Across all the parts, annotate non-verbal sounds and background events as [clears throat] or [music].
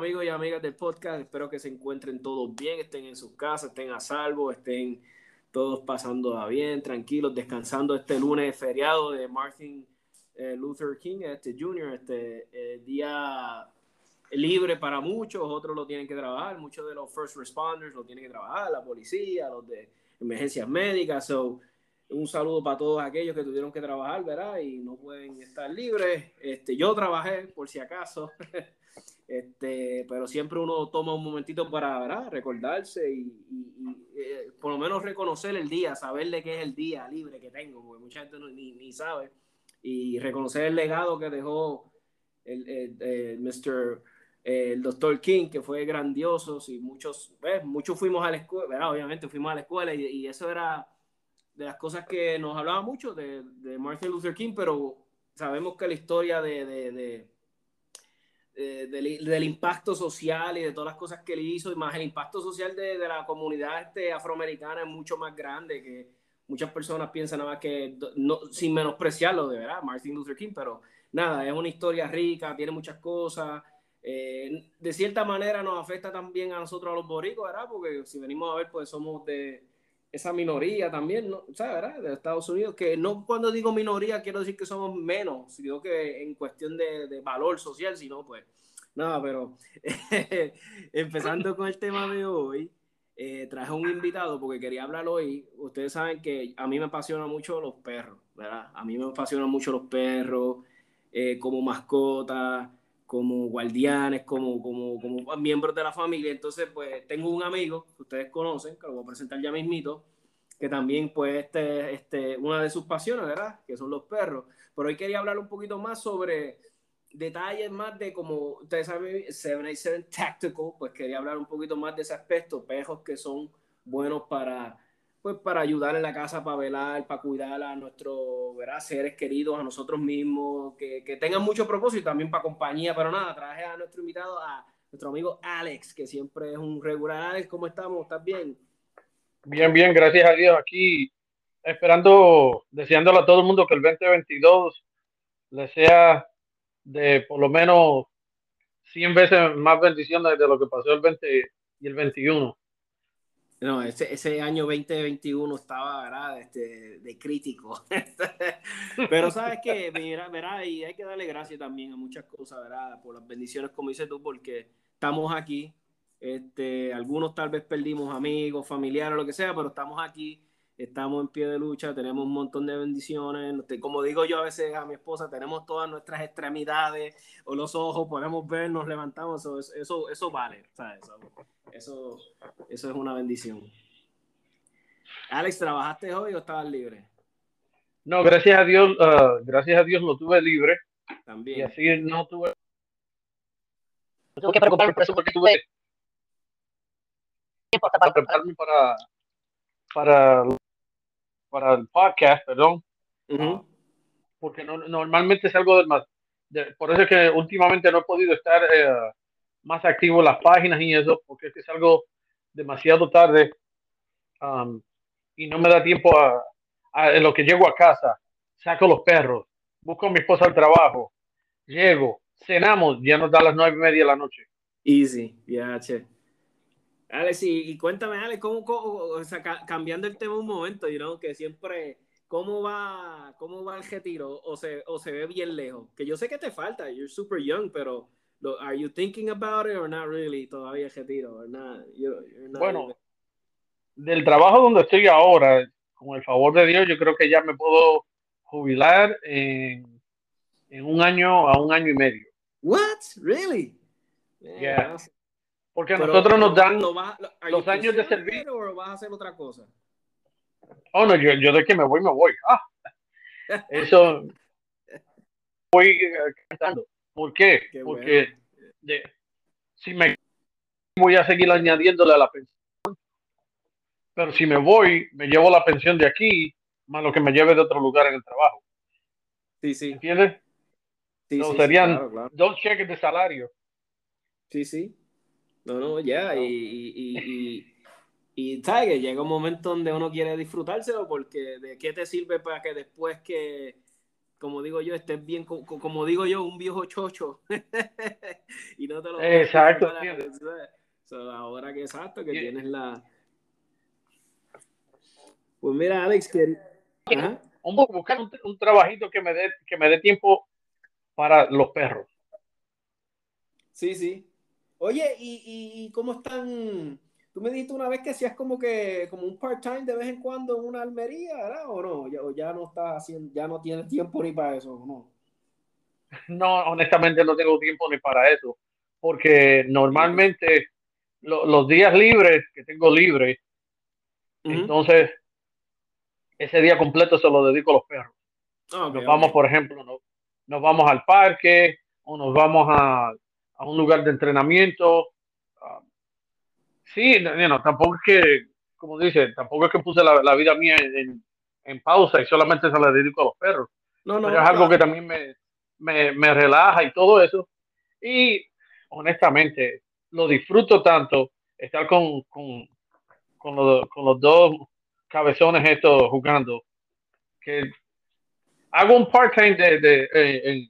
amigos y amigas del podcast. Espero que se encuentren todos bien, estén en sus casas, estén a salvo, estén todos pasando bien, tranquilos, descansando este lunes feriado de Martin eh, Luther King, este Jr., este eh, día libre para muchos, otros lo tienen que trabajar, muchos de los first responders lo tienen que trabajar, la policía, los de emergencias médicas. So, un saludo para todos aquellos que tuvieron que trabajar, ¿verdad? Y no pueden estar libres. Este, yo trabajé, por si acaso. [laughs] Este, pero siempre uno toma un momentito para ¿verdad? recordarse y, y- y, eh, por lo menos reconocer el día, saber de qué es el día libre que tengo, porque mucha gente no- ni, ni sabe. Y reconocer el legado que dejó el, el- el Mr. eh, el Dr. King, que fue grandioso. Y muchos, pues, muchos fuimos a la escuela, ¿verdad? Obviamente fuimos a la escuela y, y eso era de las cosas que nos hablaba mucho de, de Martin Luther King, pero sabemos que la historia de, de- de- de- del, del impacto social y de todas las cosas que él hizo, y más el impacto social de, de la comunidad este, afroamericana es mucho más grande que muchas personas piensan nada más que, no, sin menospreciarlo de verdad, Martin Luther King, pero nada, es una historia rica, tiene muchas cosas. eh, de cierta manera nos afecta también a nosotros, a los boricos, ¿verdad? Porque si venimos a ver, pues somos de esa minoría también. ¿sabes? De Estados Unidos, que no cuando digo minoría quiero decir que somos menos, sino que en cuestión de, de valor social, sino pues nada, pero [laughs] empezando con el tema de hoy, eh, traje un invitado porque quería hablar hoy. Ustedes saben que a mí me apasionan mucho los perros, ¿verdad? A mí me apasionan mucho los perros eh, como mascotas, como guardianes, como, como, como miembros de la familia. Entonces, pues tengo un amigo que ustedes conocen, que lo voy a presentar ya mismito, que también, pues, este, este, una de sus pasiones, ¿verdad? Que son los perros. Pero hoy quería hablar un poquito más sobre detalles más de como ustedes saben 787 Tactical pues quería hablar un poquito más de ese aspecto pejos que son buenos para pues para ayudar en la casa para velar para cuidar a nuestros seres queridos a nosotros mismos que, que tengan mucho propósito también para compañía pero nada traje a nuestro invitado a nuestro amigo Alex que siempre es un regular Alex ¿cómo estamos? ¿estás bien? Bien, bien, gracias a Dios. Aquí esperando, deseándole a todo el mundo que el 2022 le sea de por lo menos 100 veces más bendiciones de lo que pasó el 20 y el 21. No, ese, ese año 2021 estaba, ¿verdad? Este, de crítico. [laughs] Pero sabes que, mira, verá, y hay que darle gracias también a muchas cosas, ¿verdad? Por las bendiciones, como dices tú, porque estamos aquí. Este, algunos tal vez perdimos amigos, familiares, lo que sea, pero estamos aquí. Estamos en pie de lucha, tenemos un montón de bendiciones. Como digo yo a veces a mi esposa, tenemos todas nuestras extremidades o los ojos, podemos ver, nos levantamos, eso, eso, eso vale, Eso, eso es una bendición. Alex, ¿trabajaste hoy o estabas libre? No, gracias a Dios, ah, gracias a Dios lo tuve libre. También. Y así no tuve. No tuve que preocuparme por eso porque tuve para prepararme para, para para el podcast, perdón. Ah, porque no, normalmente es algo del más. por eso es que últimamente no he podido estar eh, más activo en las páginas y eso, porque es, que es algo demasiado tarde um, y no me da tiempo a, en lo que llego a casa, saco los perros, busco a mi esposa al trabajo, llego, cenamos, ya nos da las nueve y media de la noche. Easy, ya, che. Alex, y, cuéntame, Alex, ¿cómo, o sea, cambiando el tema un momento, you know, que siempre, ¿cómo va, cómo va el retiro? O se, o se ve bien lejos? Que yo sé que te falta, you're super young, pero ¿are you thinking about it or not really todavía el retiro? bueno, del trabajo donde estoy ahora, con el favor de Dios, yo creo que ya me puedo jubilar en, en un año a un año y medio. What? Really? Yeah. Porque a nosotros nos dan los años de servicio. ¿O vas a hacer otra cosa? Oh, no, yo, yo de que me voy, me voy. Ah, [laughs] eso. voy eh, cantando. ¿Por qué? Porque si me voy a seguir añadiéndole a la pensión. Pero si me voy, me llevo la pensión de aquí, más lo que me lleve de otro lugar en el trabajo. Sí, sí. ¿Entiendes? Sí, serían dos cheques de salario. Sí, sí. No, no, ya, y, y, y, y, ¿sabes? Que llega un momento donde uno quiere disfrutárselo porque de qué te sirve para que después que, como digo yo, estés bien, como, digo yo, un viejo chocho [laughs] y no te lo... Exacto. ahora que exacto, que tienes la... Pues mira, Alex, que... Buscar un, un, trabajito que me dé que me dé tiempo para los perros. Sí, sí. Oye, ¿y, y cómo están? Tú me dijiste una vez que hacías como que como un part-time de vez en cuando en una almería, ¿verdad? ¿O no? Ya, ya no estás haciendo, ya no tienes tiempo ni para eso, ¿no? No, honestamente no tengo tiempo ni para eso, porque normalmente los días libres que tengo libres, entonces ese día completo se lo dedico a los perros. nos vamos, por ejemplo, nos vamos al parque o nos vamos a a un lugar de entrenamiento. Ah, sí, no, tampoco es que, como dice, tampoco es que puse la, vida mía en, en, pausa y solamente se la dedico a los perros. No, no, es algo que también me, me, me, relaja y todo eso. Y honestamente, lo disfruto tanto estar con, con, con, los, con los dos cabezones estos jugando que hago un part-time de, de, eh,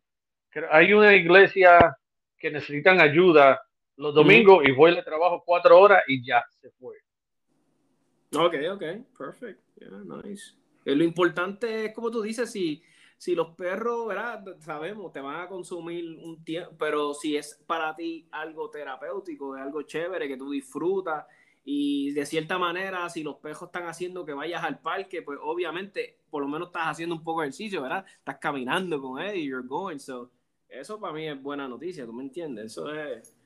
hay una iglesia que necesitan ayuda los domingos y voy de trabajo cuatro horas y ya se fue. Ok, ok, perfect. Yeah, nice. Eh, lo importante es, como tú dices, si, si los perros, ¿verdad? Sabemos, te van a consumir un tiempo, pero si es para ti algo terapéutico, es algo chévere que tú disfrutas y de cierta manera, si los perros están haciendo que vayas al parque, pues obviamente, por lo menos estás haciendo un poco de ejercicio, ¿verdad? Estás caminando con y you're going, so eso para mí es buena noticia, ¿tú me entiendes? Eso es...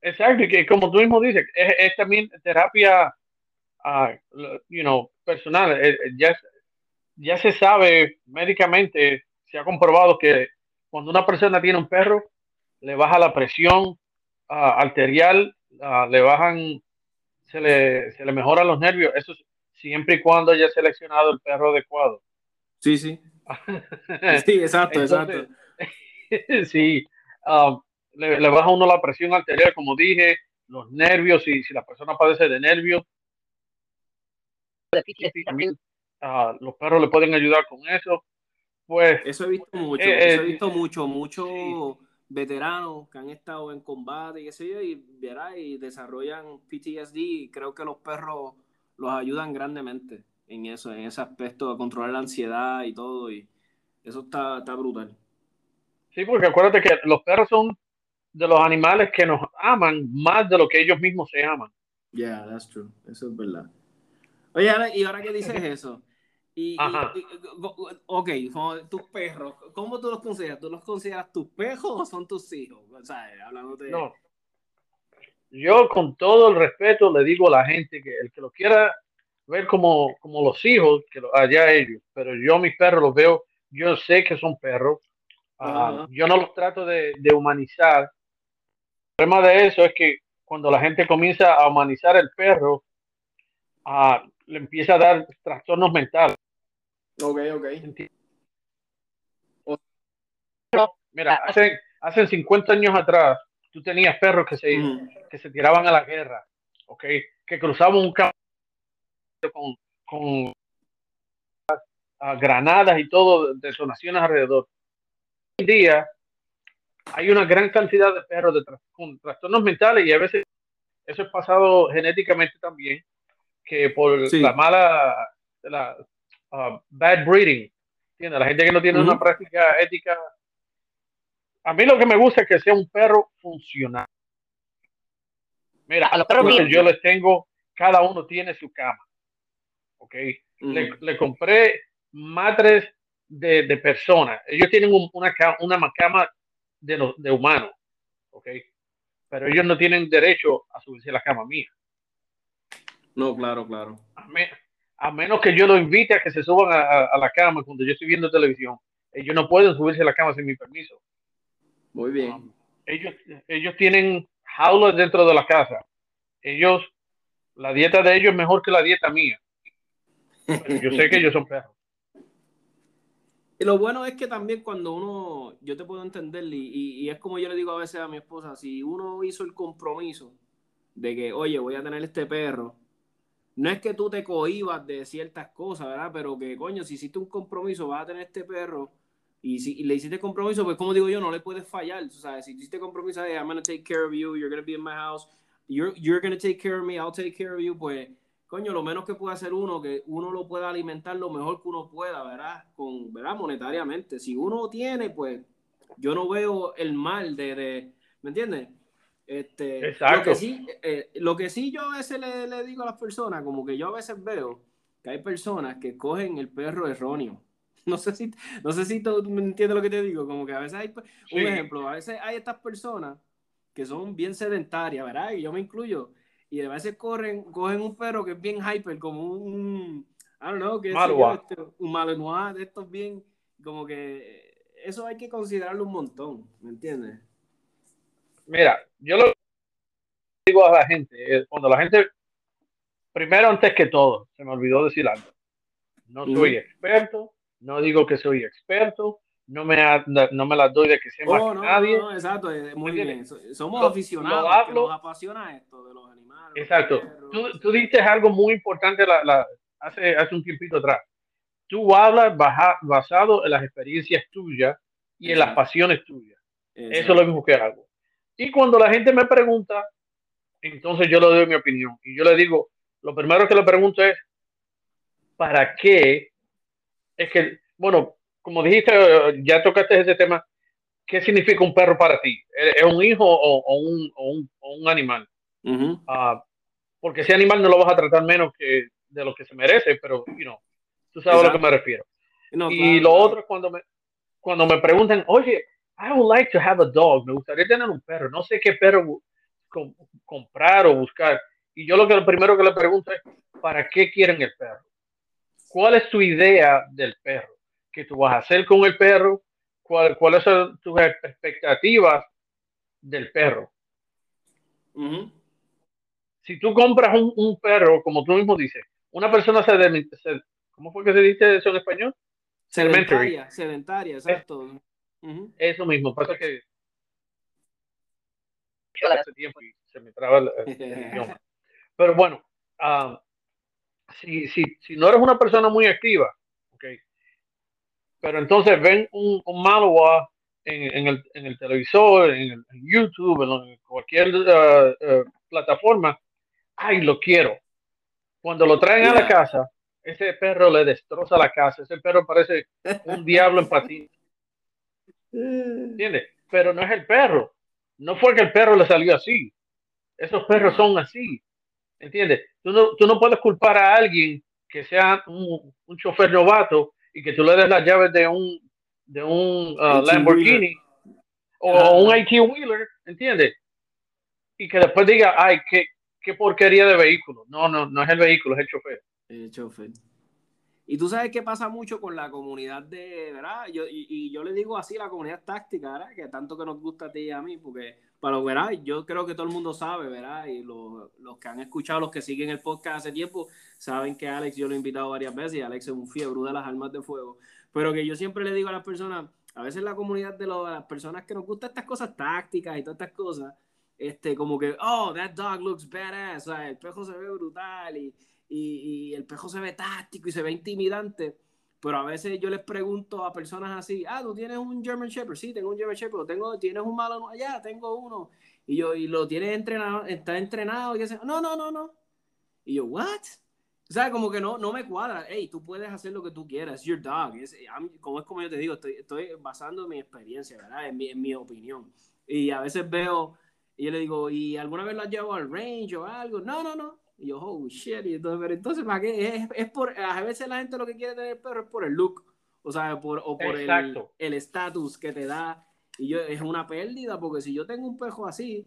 Exacto, que como tú mismo dices, es, también terapia, uh, you know, personal. Eh, eh, ya, ya se sabe médicamente, se ha comprobado que cuando una persona tiene un perro, le baja la presión uh, arterial, uh, le bajan, se le, se le mejoran los nervios. Eso siempre y cuando haya seleccionado el perro adecuado. Sí, sí. [laughs] sí, exacto, exacto. [laughs] sí, um, le, baja uno la presión arterial, como dije, los nervios, y si la persona padece de nervios, también uh, los perros le pueden ayudar con eso. Pues eso he visto mucho, eh, he visto mucho, mucho veteranos que han estado en combate y qué y verá y desarrollan PTSD y creo que los perros los ayudan grandemente en eso, en ese aspecto de controlar la ansiedad y todo y eso está, está brutal. Sí, porque acuérdate que los perros son de los animales que nos aman más de lo que ellos mismos se aman. Yeah, that's true. Eso es verdad. Oye, ahora, y ahora que dices [laughs] eso, y, Ajá. y- ok, tus perros, ¿cómo tú los consideras? ¿Tú los consideras tus perros o son tus hijos? O sea. No. Yo con todo el respeto le digo a la gente que el que lo quiera ver como, como los hijos, que lo, allá ellos, pero yo mis perros los veo, yo sé que son perros, ah, yo no los trato de, de humanizar. El problema de eso es que cuando la gente comienza a humanizar el perro, ah, le empieza a dar trastornos mentales. Ok, ok. Mira, hace, hace 50 años atrás, tú tenías perros que se, que se tiraban a la guerra, ¿ok? Que cruzaban un campo con, con ah, granadas y todo, detonaciones alrededor. En día hay una gran cantidad de perros de tra- con trastornos mentales y a veces eso es pasado genéticamente también, que por Sí. la mala, la ah, bad breeding, ¿entiendes? La gente que no tiene Ujú. una práctica ética. A mí lo que me gusta es que sea un perro funcional. Mira, a los perros míos yo les tengo, cada uno tiene su cama. ¿Ok? Ujú. le, le compré matres de, de personas. Ellos tienen un- una, una cama de, de humanos, ¿ok? Pero ellos no tienen derecho a subirse a la cama mía. No, claro, claro. A, me- a menos que yo los invite a que se suban a, a- a la cama cuando yo estoy viendo televisión. Ellos no pueden subirse a la cama sin mi permiso. Muy bien. Ellos, ellos tienen jaulas dentro de la casa. Ellos, la dieta de ellos es mejor que la dieta mía. Yo sé que ellos son perros. Y lo bueno es que también cuando uno, yo te puedo entender, y, y- y es como yo le digo a veces a mi esposa, si uno hizo el compromiso de que, oye, voy a tener este perro, no es que tú te cohibas de ciertas cosas, ¿verdad? Pero que, coño, si hiciste un compromiso, vas a tener este perro, y si y le hiciste compromiso, pues como digo yo, no le puedes fallar, ¿sabes? Si hiciste compromiso, hey, I'm gonna take care of you, you're gonna be in my house, you're, you're gonna take care of me, I'll take care of you, pues coño, lo menos que puede hacer uno, que uno lo pueda alimentar lo mejor que uno pueda, ¿verdad? Con, ¿verdad? Monetariamente. Si uno tiene, pues, yo no veo el mal de, de ¿me entiendes? Este, Exacto. Lo que sí, eh, lo que sí yo a veces le, le digo a las personas, como que yo a veces veo que hay personas que cogen el perro erróneo. [laughs] No sé si, no sé si tú me entiendes lo que te digo, como que a veces hay, un Sí. ejemplo, a veces hay estas personas que son bien sedentarias, ¿verdad? Y yo me incluyo, y a veces corren, cogen un perro que es bien hyper, como un, I don't know, Malinois. este, un malinois de estos bien, como que eso hay que considerarlo un montón, ¿me entiendes? Mira, yo lo digo a la gente, eh, cuando la gente, primero antes que todo, se me olvidó decir algo. No soy experto, no digo que soy experto, no me, no me las doy de que más Oh, que no, nadie. no, no, exacto, eh, muy ¿Me bien. Somos Lo- aficionados, lo que hablo- nos apasiona esto de los Exacto. Tú, tú dices algo muy importante la- la- hace, hace un tiempito atrás. Tú hablas baja- basado en las experiencias tuyas y en las pasiones tuyas. Eso es lo mismo que hago. Y cuando la gente me pregunta, entonces yo le doy mi opinión. Y yo le digo, lo primero que le pregunto es, ¿para qué? Es que, bueno, como dijiste, ya tocaste ese tema, ¿qué significa un perro para ti? ¿Es es un hijo o, o un, o un- o un animal? Ah, porque ese animal no lo vas a tratar menos que de lo que se merece, pero, you know, tú sabes a lo que me refiero. No, y claro, lo claro. otro es cuando me, cuando me preguntan, oye, I would like to have a dog, me gustaría tener un perro, no sé qué perro com- comprar o buscar. Y yo lo que lo primero que le pregunto es, ¿para qué quieren el perro? ¿Cuál es tu idea del perro? ¿Qué tú vas a hacer con el perro? ¿Cuál- ¿Cuáles son tus expectativas del perro? Si tú compras un, un perro, como tú mismo dices, una persona se, se- ¿cómo fue que se dice eso en español? Sedentaria, sedentaria, exacto. Ujú. Eso mismo, pasa que hace tiempo y se me traba el, el [laughs] idioma. Pero bueno, ah, si, si, si no eres una persona muy activa, ok, pero entonces ven un, un Malinois en, en, el, en el televisor, en, el, en YouTube, en cualquier ah, plataforma, ay, lo quiero. Cuando lo traen a la casa, ese perro le destroza la casa, ese perro parece un [laughs] diablo en patines. ¿Entiendes? Pero no es el perro. No fue que el perro le salió así. Esos perros son así. ¿Entiendes? Tú no, tú no puedes culpar a alguien que sea un, un chofer novato y que tú le des las llaves de un, de un uh, Lamborghini o un IT Wheeler, ¿entiendes? Y que después diga, ay, qué, qué porquería de vehículo. No, no, no es el vehículo, es el chofer. El chofer. Y tú sabes qué pasa mucho con la comunidad de, ¿verdad? Yo, y, y, yo le digo así, la comunidad táctica, ¿verdad? Que tanto que nos gusta a ti y a mí, porque para lo ¿verdad? Yo creo que todo el mundo sabe, ¿verdad? Y los, los que han escuchado, los que siguen el podcast hace tiempo, saben que Alex yo lo he invitado varias veces y Alex es un fiebre de las armas de fuego. Pero que yo siempre le digo a las personas, a veces la comunidad de, los, las personas que nos gustan estas cosas tácticas y todas estas cosas, este, como que, oh, that dog looks badass, o sea, el pejo se ve brutal y, y, y, el pejo se ve táctico y se ve intimidante. Pero a veces yo les pregunto a personas así, ah, tú tienes un German Shepherd, sí, tengo un German Shepherd, tengo, tienes un malo allá, tengo uno. Y yo, y lo tienes entrenado, está entrenado, y dice, no, no, no, no. Y yo, what? O sea, como que no, no me cuadra. Hey, tú puedes hacer lo que tú quieras. Your dog. Es, como es como yo te digo, estoy, estoy basando mi experiencia, ¿verdad? En mi, en mi opinión. Y a veces veo, y yo le digo, ¿y alguna vez lo has llevado al range o algo? No, no, no. Y yo, oh, shit. Y entonces, pero entonces, ¿para qué? Es, es por, a veces la gente lo que quiere tener perro es por el look. O sea, por, o por el estatus que te da. Y yo, es una pérdida, porque si yo tengo un pejo así,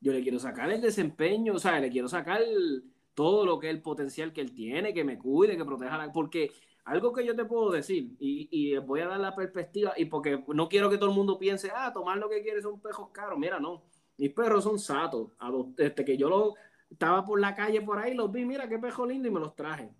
yo le quiero sacar el desempeño, o sea, le quiero sacar el, todo lo que es el potencial que él tiene, que me cuide, que proteja la... Porque algo que yo te puedo decir, y, y, voy a dar la perspectiva, y porque no quiero que todo el mundo piense, ah, tomar lo que quieres son pejos caros. Mira, no. Mis perros son satos. Este, que yo lo, estaba por la calle por ahí, los vi, mira qué pejo lindo, y me los traje.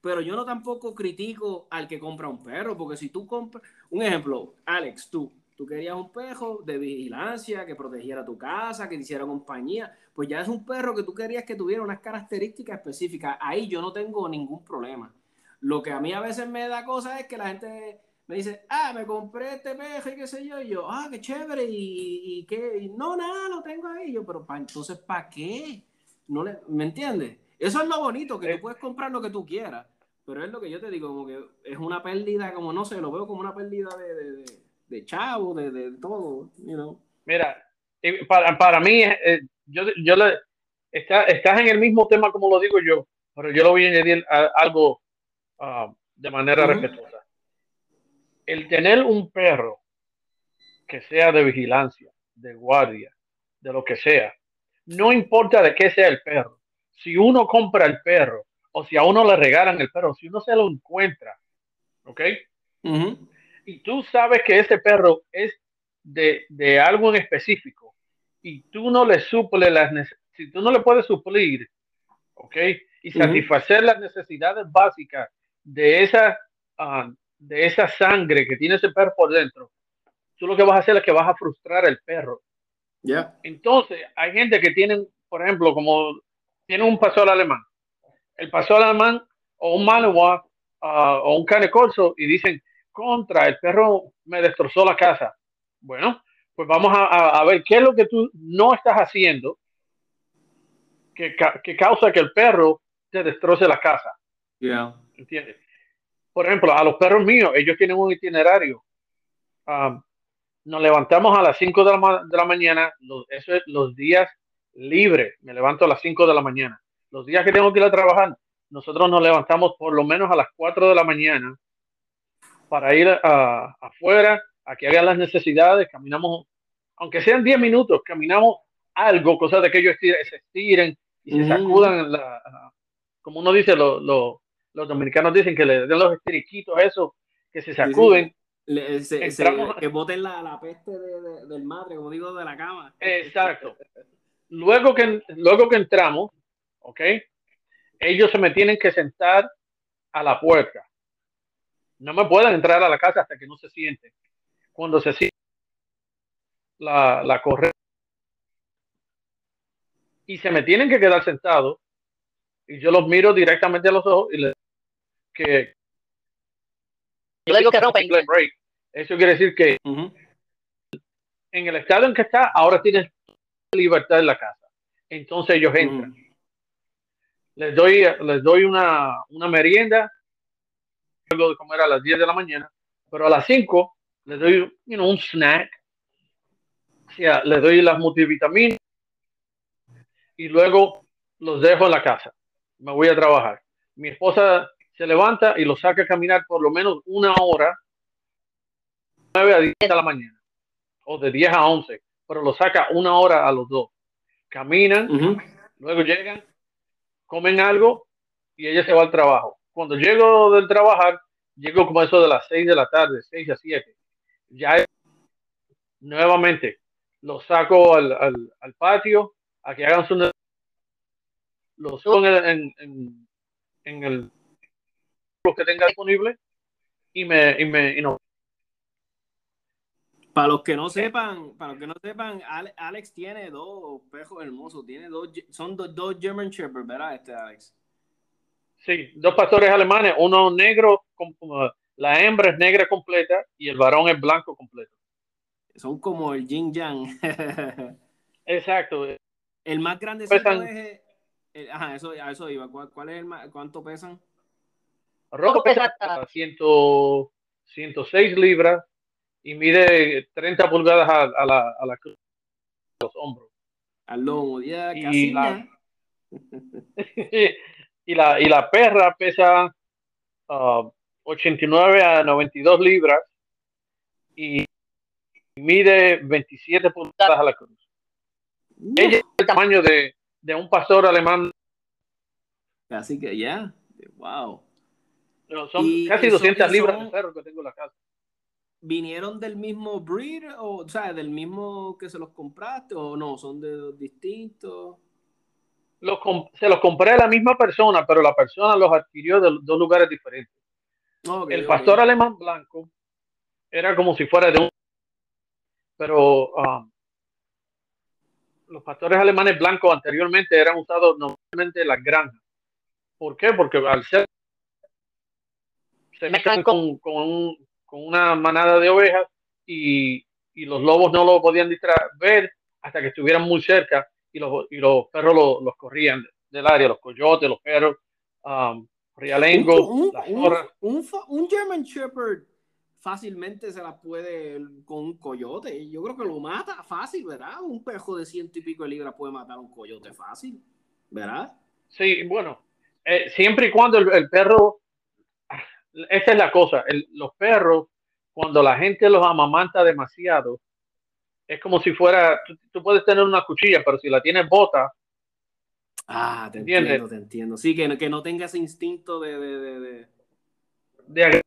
Pero yo no tampoco critico al que compra un perro, porque si tú compras, un ejemplo, Alex, tú, Tú querías un perro de vigilancia, que protegiera tu casa, que te hiciera compañía. Pues ya es un perro que tú querías que tuviera unas características específicas. Ahí yo no tengo ningún problema. Lo que a mí a veces me da cosa es que la gente me dice, ah, me compré este perro y qué sé yo. Y yo, ah, qué chévere. Y, qué. no, nada, lo tengo ahí. yo, pero entonces, ¿para qué? No le, ¿Me entiendes? Eso es lo bonito, que tú eh. puedes comprar lo que tú quieras. Pero es lo que yo te digo, como que es una pérdida, como no sé, lo veo como una pérdida de de chavo, de, de todo, you know. Mira, para, para mí, eh, yo, yo le, está, estás en el mismo tema como lo digo yo, pero yo lo voy a añadir algo uh, de manera respetuosa. El tener un perro que sea de vigilancia, de guardia, de lo que sea, no importa de qué sea el perro. Si uno compra el perro o si a uno le regalan el perro, si uno se lo encuentra, ¿ok? y tú sabes que ese perro es de, de algo en específico y tú no le suple las si tú no le puedes suplir, ¿ok? Y satisfacer las necesidades básicas de esa, uh, de esa sangre que tiene ese perro por dentro, tú lo que vas a hacer es que vas a frustrar al perro. ya Entonces, hay gente que tienen, por ejemplo, como tiene un pastor alemán, el pastor alemán o un Malinois uh, o un cane corso y dicen, contra, el perro me destrozó la casa. Bueno, pues vamos a, a, ver qué es lo que tú no estás haciendo que, que causa que el perro te destroce la casa. Yeah. ¿Entiendes? Por ejemplo, a los perros míos, ellos tienen un itinerario. Um, nos levantamos a las 5 de la, de la mañana, los, eso es los días libres, me levanto a las 5 de la mañana. Los días que tengo que ir a trabajar, nosotros nos levantamos por lo menos a las 4 de la mañana para ir afuera, a que hagan las necesidades, caminamos, aunque sean 10 minutos, caminamos algo, cosas de que ellos se estiren y se sacudan, la, como uno dice, lo, lo, los dominicanos dicen que le den los estiriquitos, eso, que se sacuden. Le, se, que boten la, la peste de, de, del madre, como digo, de la cama. Exacto. Luego que, luego que entramos, ¿ok? Ellos se me tienen que sentar a la puerta no me pueden entrar a la casa hasta que no se sienten. Cuando se siente la, la correa y se me tienen que quedar sentados y yo los miro directamente a los ojos y les que yo digo que rompen break. Eso quiere decir que en el estado en que está, ahora tienes libertad en la casa. Entonces ellos entran. Les doy, les doy una, una merienda algo de comer a las 10 de la mañana, pero a las 5 le doy you know, un snack, o sea, le doy las multivitaminas y luego los dejo en la casa. Me voy a trabajar. Mi esposa se levanta y los saca a caminar por lo menos una hora, 9 a 10 de la mañana, o de 10 a 11, pero los saca una hora a los dos. Caminan, Ujú. luego llegan, comen algo y ella se va al trabajo. Cuando llego del trabajar, llego como eso de las 6 de la tarde, 6 a 7. Ya es- nuevamente los saco al, al- al patio a que hagan su los subo en, en, en- en el lo que tenga disponible y me, y me y no. Para los que no sepan, para los que no sepan, Ale- Alex tiene dos pejos hermosos, tiene dos, son dos, dos German Shepherds, ¿verdad? Este Alex. Sí, dos pastores alemanes, uno negro, como la hembra es negra completa y el varón es blanco completo. Son como el Yin Yang. [laughs] Exacto. el más grande Pesan- es. el- ajá, eso, a eso iba. ¿Cuál, cuál es el más, ¿Cuánto pesan? Rojo pesa 100, 106 libras y mide 30 pulgadas a, a la, a la cruz, a los hombros. Al lomo, ya Y casi la- nada. [laughs] y, la, y la perra pesa ah, 89 a 92 libras y mide 27 pulgadas a la cruz. Ella es el tamaño de, de un pastor alemán. Así que ya. Wow. No, Son Y casi eso- 200 y libras son- de perro que tengo en la casa. ¿Vinieron del mismo breed? O, o sea, del mismo que se los compraste? ¿O no? ¿Son de distintos? Los se los compré a la misma persona, pero la persona los adquirió de dos lugares diferentes. Ok, el pastor alemán blanco era como si fuera de un pero um, los pastores alemanes blancos anteriormente eran usados normalmente en las granjas ¿por qué? porque al ser se mezclan con, con, un- con una manada de ovejas y, y los lobos no lo podían ver hasta que estuvieran muy cerca y los, y los perros lo- los corrían del área, los coyotes, los perros, um, rialengos, un, las un- zorras. un un German Shepherd fácilmente se la puede con un coyote. Yo creo que lo mata fácil, ¿verdad? Un pejo de ciento y pico de libras puede matar a un coyote fácil, ¿verdad? Sí, bueno, eh, siempre y cuando el, el perro, esta es la cosa, el- los perros, cuando la gente los amamanta demasiado, es como si fuera, tú, tú puedes tener una cuchilla, pero si la tienes bota, Ah, te ¿Entiendes? entiendo, te entiendo. Sí, que, que no tenga ese instinto de... de, de, de-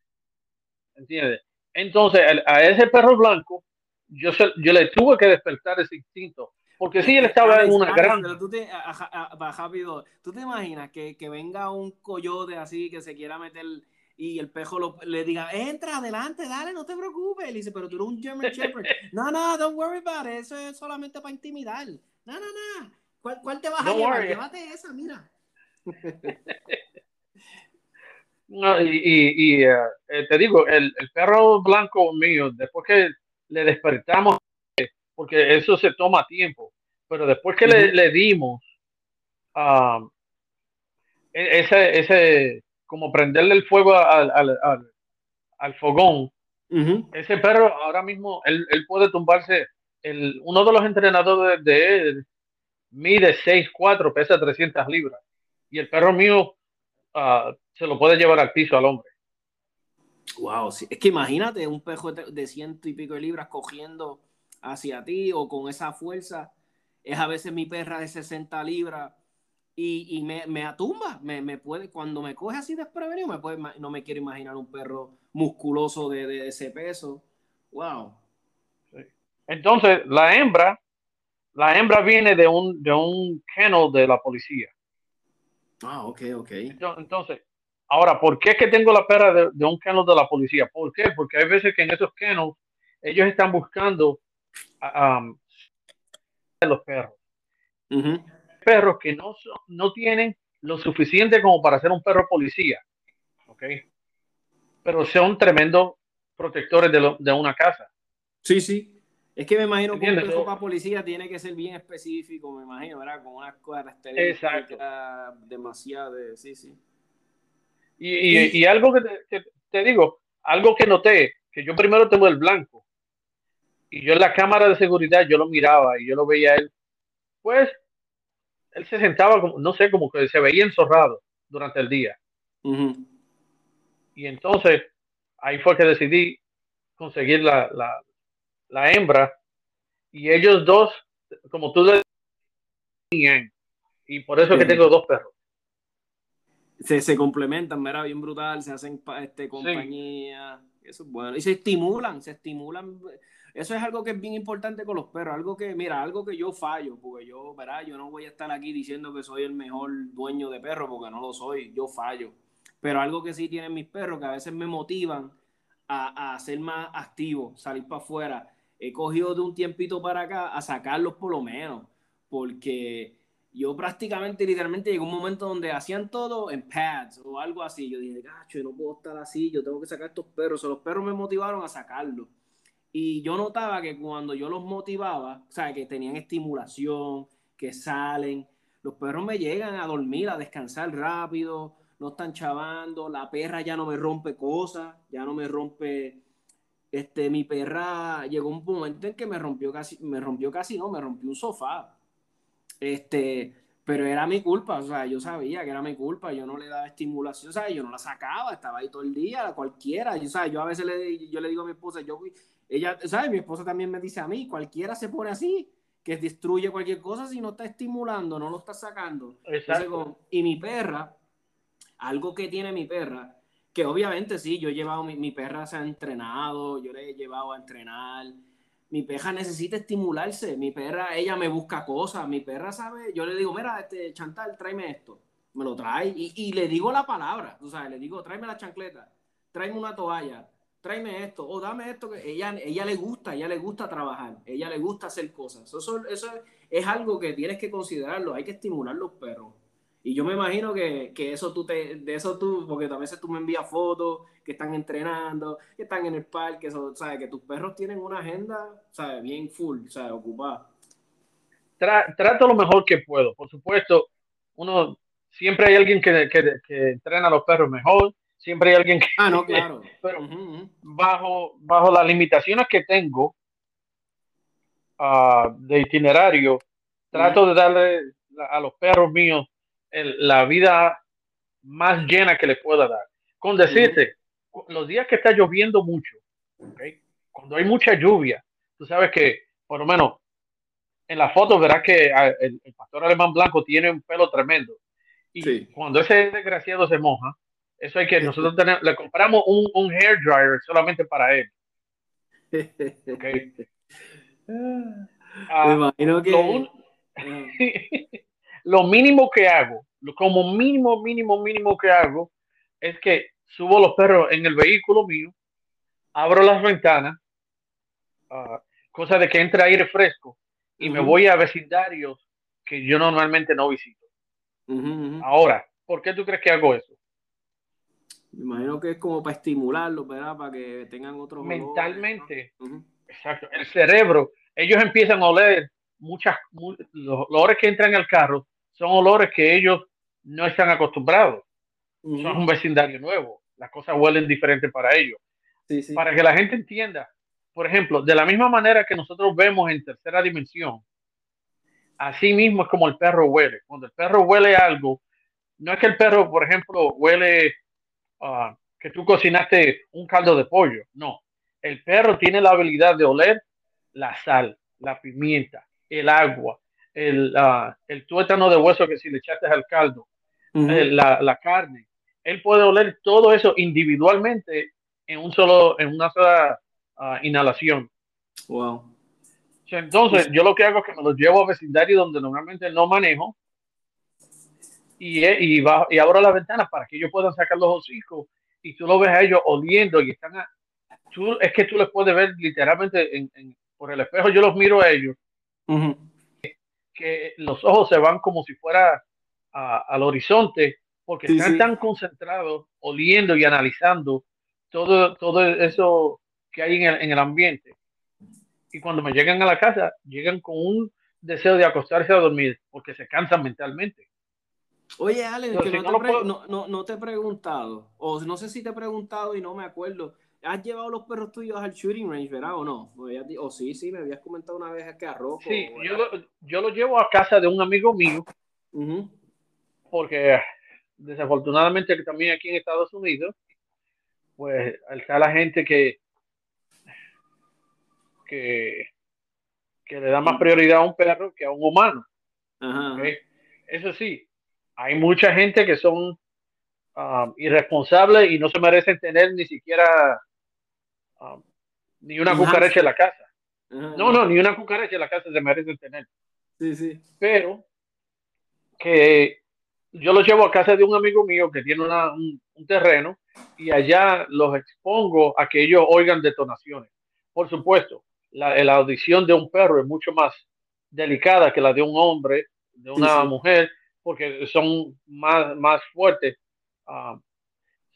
¿entiendes? Entonces, el- a ese perro blanco, yo, se- yo le tuve que despertar ese instinto, porque si él estaba en una Alex, granja, pero tú te, a- a- a- rápido, ¿tú te imaginas que, que venga un coyote así que se quiera meter y el pejo lo- le diga, entra, adelante, dale, no te preocupes? Le dice, pero tú eres un German Shepherd. [laughs] no, no, don't worry about it, eso es solamente para intimidar. No, no, no. ¿Cuál, cuál te vas a llevar? worry. Llévate esa, mira. [laughs] No, y, y- y, eh, eh, te digo, el, el perro blanco mío, después que le despertamos, porque eso se toma tiempo, pero después que le, le dimos e- ese, ese, como prenderle el fuego al, al, al- al fogón, ese perro ahora mismo, él, él puede tumbarse, el, uno de los entrenadores de él mide 6'4", pesa 300 libras, y el perro mío ah, se lo puede llevar al piso al hombre. Wow, sí. es que imagínate un de de ciento y pico de libras cogiendo hacia ti o con esa fuerza. Es a veces mi perra de 60 libras y, y me, me atumba. Me, me puede, cuando me coge así desprevenido, me puede, no me quiero imaginar un perro musculoso de, de ese peso. Wow. Entonces, la hembra, la hembra viene de un, de un kennel de la policía. Ah, ok, ok. Ento- Entonces, ahora, ¿por qué es que tengo la perra de, de un kennel de la policía? ¿Por qué? Porque hay veces que en esos kennels ellos están buscando um, los perros. Ujú. Perros que no, no tienen lo suficiente como para ser un perro policía. ¿Ok? Pero son tremendos protectores de, lo- de una casa. Sí, sí. Es que me imagino que un para policía tiene que ser bien específico, me imagino, ¿verdad? Con unas características Exacto. demasiado de... Sí, sí. Y, y- y algo que te, que te digo, algo que noté, que yo primero tengo el blanco, y yo en la cámara de seguridad yo lo miraba y yo lo veía a él, pues él se sentaba, como, no sé, como que se veía enzorrado durante el día. Y entonces, ahí fue que decidí conseguir la, la, la hembra. Y ellos dos, como tú decías, y por eso es que tengo dos perros. Se, se complementan, mira, bien brutal, se hacen este, compañía. Eso es bueno. Y se estimulan, se estimulan. Eso es algo que es bien importante con los perros. Algo que, mira, algo que yo fallo, porque yo, verá, yo no voy a estar aquí diciendo que soy el mejor dueño de perro, porque no lo soy, yo fallo. Pero algo que sí tienen mis perros, que a veces me motivan a, a ser más activo, salir para afuera. He cogido de un tiempito para acá a sacarlos por lo menos, porque yo prácticamente, literalmente, llegó un momento donde hacían todo en pads o algo así. Yo dije, gacho, yo no puedo estar así, yo tengo que sacar estos perros. O los perros me motivaron a sacarlos. Y yo notaba que cuando yo los motivaba, o sea, que tenían estimulación, que salen, los perros me llegan a dormir, a descansar rápido, no están chavando, la perra ya no me rompe cosas, ya no me rompe, este, mi perra llegó un momento en que me rompió casi, me rompió casi, no, me rompió un sofá. Este, pero era mi culpa, o sea, yo sabía que era mi culpa, yo no le daba estimulación, o sea, yo no la sacaba, estaba ahí todo el día, cualquiera, yo, sea, yo a veces le, yo le digo a mi esposa, yo, ella, ¿sabes? Mi esposa también me dice a mí, cualquiera se pone así, que destruye cualquier cosa si no está estimulando, no lo está sacando. Exacto. y mi perra, algo que tiene mi perra, que obviamente sí, yo he llevado, mi, mi perra se ha entrenado, yo le he llevado a entrenar, mi perra necesita estimularse, mi perra, ella me busca cosas, mi perra sabe, yo le digo, mira, este Chantal, tráeme esto, me lo trae y, le digo la palabra, tú sabes, le digo, tráeme la chancleta, tráeme una toalla, tráeme esto, o dame esto, que ella, ella le gusta, ella le gusta trabajar, ella le gusta hacer cosas, eso, eso es algo que tienes que considerarlo, hay que estimular los perros. Y yo me imagino que, que, eso tú te, de eso tú, porque a veces tú me envías fotos que están entrenando, que están en el parque, eso, ¿sabes? Que tus perros tienen una agenda, ¿sabes? Bien full, ¿sabes? Ocupada. trato lo mejor que puedo. Por supuesto, uno, siempre hay alguien que, que, que, entrena a los perros mejor, siempre hay alguien que... Ah, no, [laughs] claro. Pero bajo, bajo las limitaciones que tengo uh, de itinerario, trato de darle a los perros míos la vida más llena que le pueda dar. Con decirte, los días que está lloviendo mucho, cuando hay mucha lluvia, tú sabes que, por lo menos, en la foto verás que ah, el, pastor alemán blanco tiene un pelo tremendo. Y cuando ese desgraciado se moja, eso hay que, nosotros tenemos, le compramos un, un hair dryer solamente para él. [laughs] Okay. Ah, imagino que... [laughs] lo mínimo que hago, como mínimo, mínimo, mínimo que hago, es que subo los perros en el vehículo mío, abro las ventanas, uh, cosa de que entre aire fresco, y me voy a vecindarios que yo normalmente no visito. Ahora, ¿por qué tú crees que hago eso? Me imagino que es como para estimularlos, ¿verdad? Para que tengan otros. Mentalmente. Exacto. El cerebro, ellos empiezan a oler muchas, los olores que entran al carro son olores que ellos no están acostumbrados. Son un vecindario nuevo. Las cosas huelen diferente para ellos. Para que la gente entienda, por ejemplo, de la misma manera que nosotros vemos en tercera dimensión, así mismo es como el perro huele. Cuando el perro huele algo, no es que el perro, por ejemplo, huele uh, que tú cocinaste un caldo de pollo. No, el perro tiene la habilidad de oler la sal, la pimienta, el agua, el, el tuétano de hueso que si le echaste al caldo, eh, la, la, carne. Él puede oler todo eso individualmente en un solo, en una sola ah, inhalación. Wow. Entonces, yo lo que hago es que me los llevo a vecindario donde normalmente no manejo y, eh, y, va, y abro la ventana para que ellos puedan sacar los hocicos y tú lo ves a ellos oliendo y están tú, es que tú les puedes ver literalmente en, por el espejo, yo los miro a ellos que los ojos se van como si fuera al horizonte, porque están tan concentrados, oliendo y analizando todo, todo eso que hay en el, en el ambiente. Y cuando me llegan a la casa, llegan con un deseo de acostarse a dormir, porque se cansan mentalmente. Oye, Alex, no, te no, no, te he preguntado, o no sé si te he preguntado y no me acuerdo. ¿Has llevado los perros tuyos al shooting range, verdad? ¿O no? O sí, sí, me habías comentado una vez que a Rocco. Sí, yo lo, yo lo, llevo a casa de un amigo mío Ujú. porque desafortunadamente que también aquí en Estados Unidos, pues está la gente que, que, que le da más prioridad a un perro que a un humano. Ajá. ¿ok? Eso sí, hay mucha gente que son um, irresponsables y no se merecen tener ni siquiera um, ni una Un cucaracha en la casa. No, no, ni una cucaracha en la casa se merecen tener. Sí, sí. Pero que yo los llevo a casa de un amigo mío que tiene una- un, un terreno y allá los expongo a que ellos oigan detonaciones. Por supuesto, la, la audición de un perro es mucho más delicada que la de un hombre, de Sí, una sí. mujer, porque son más, más fuertes.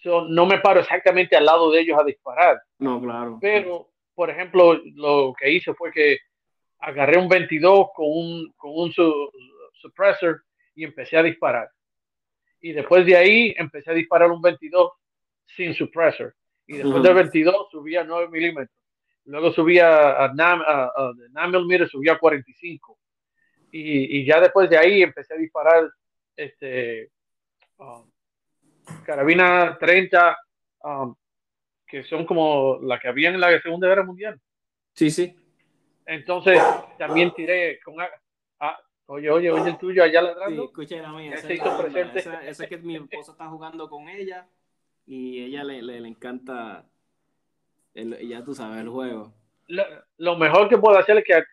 So, no me paro exactamente al lado de ellos a disparar, No, claro. pero, por ejemplo, lo que hice fue que agarré un 22 con un, con un su- suppressor y empecé a disparar. Y después de ahí empecé a disparar un 22 sin suppressor. Y después del 22 subí a 9 milímetros. Luego subí a, a, a- a- de 9 milímetros, subí a 45. Y, y ya después de ahí empecé a disparar este, um, carabina 30, um, que son como la que había en la Segunda Guerra Mundial. Sí, sí. Entonces también tiré con... a- oye, oye, oye el tuyo allá Sí, ladrando. escuché la mía. Esa es, hizo la onda. presente. Esa- esa es que mi esposa está jugando con ella y ella le, le, le encanta, el, ya tú sabes, el juego. lo, lo mejor que puedo hacer es que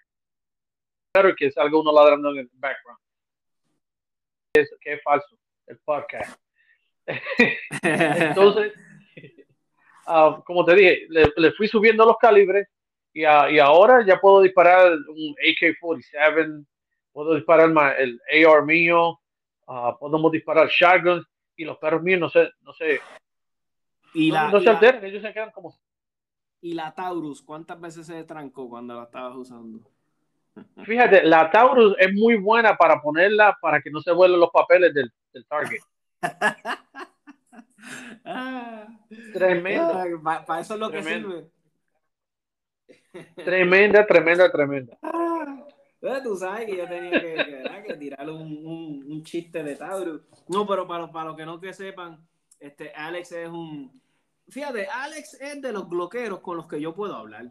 claro que salga uno ladrando en el background. Es, que es falso, el podcast. [laughs] Entonces, [laughs] ah, como te dije, le, le fui subiendo los calibres y, a- y ahora ya puedo disparar un AK-47, puedo disparar el AR mío, ah, podemos disparar shotguns y los perros míos no se, no se, y, la, no se alteran, ellos se quedan como... y la Taurus, ¿cuántas veces se trancó cuando la estabas usando? Fíjate, la Taurus es muy buena para ponerla para que no se vuelen los papeles del, del target. [laughs] Ah, Tremendo. Para eso es lo que sirve. [laughs] Tremenda, tremenda, tremenda. Eh, Tú sabes que yo tenía que, tirar un, un, un chiste de Taurus. No, pero para, los- para los que no que sepan, este Alex es un. Fíjate, Alex es de los bloqueros con los que yo puedo hablar.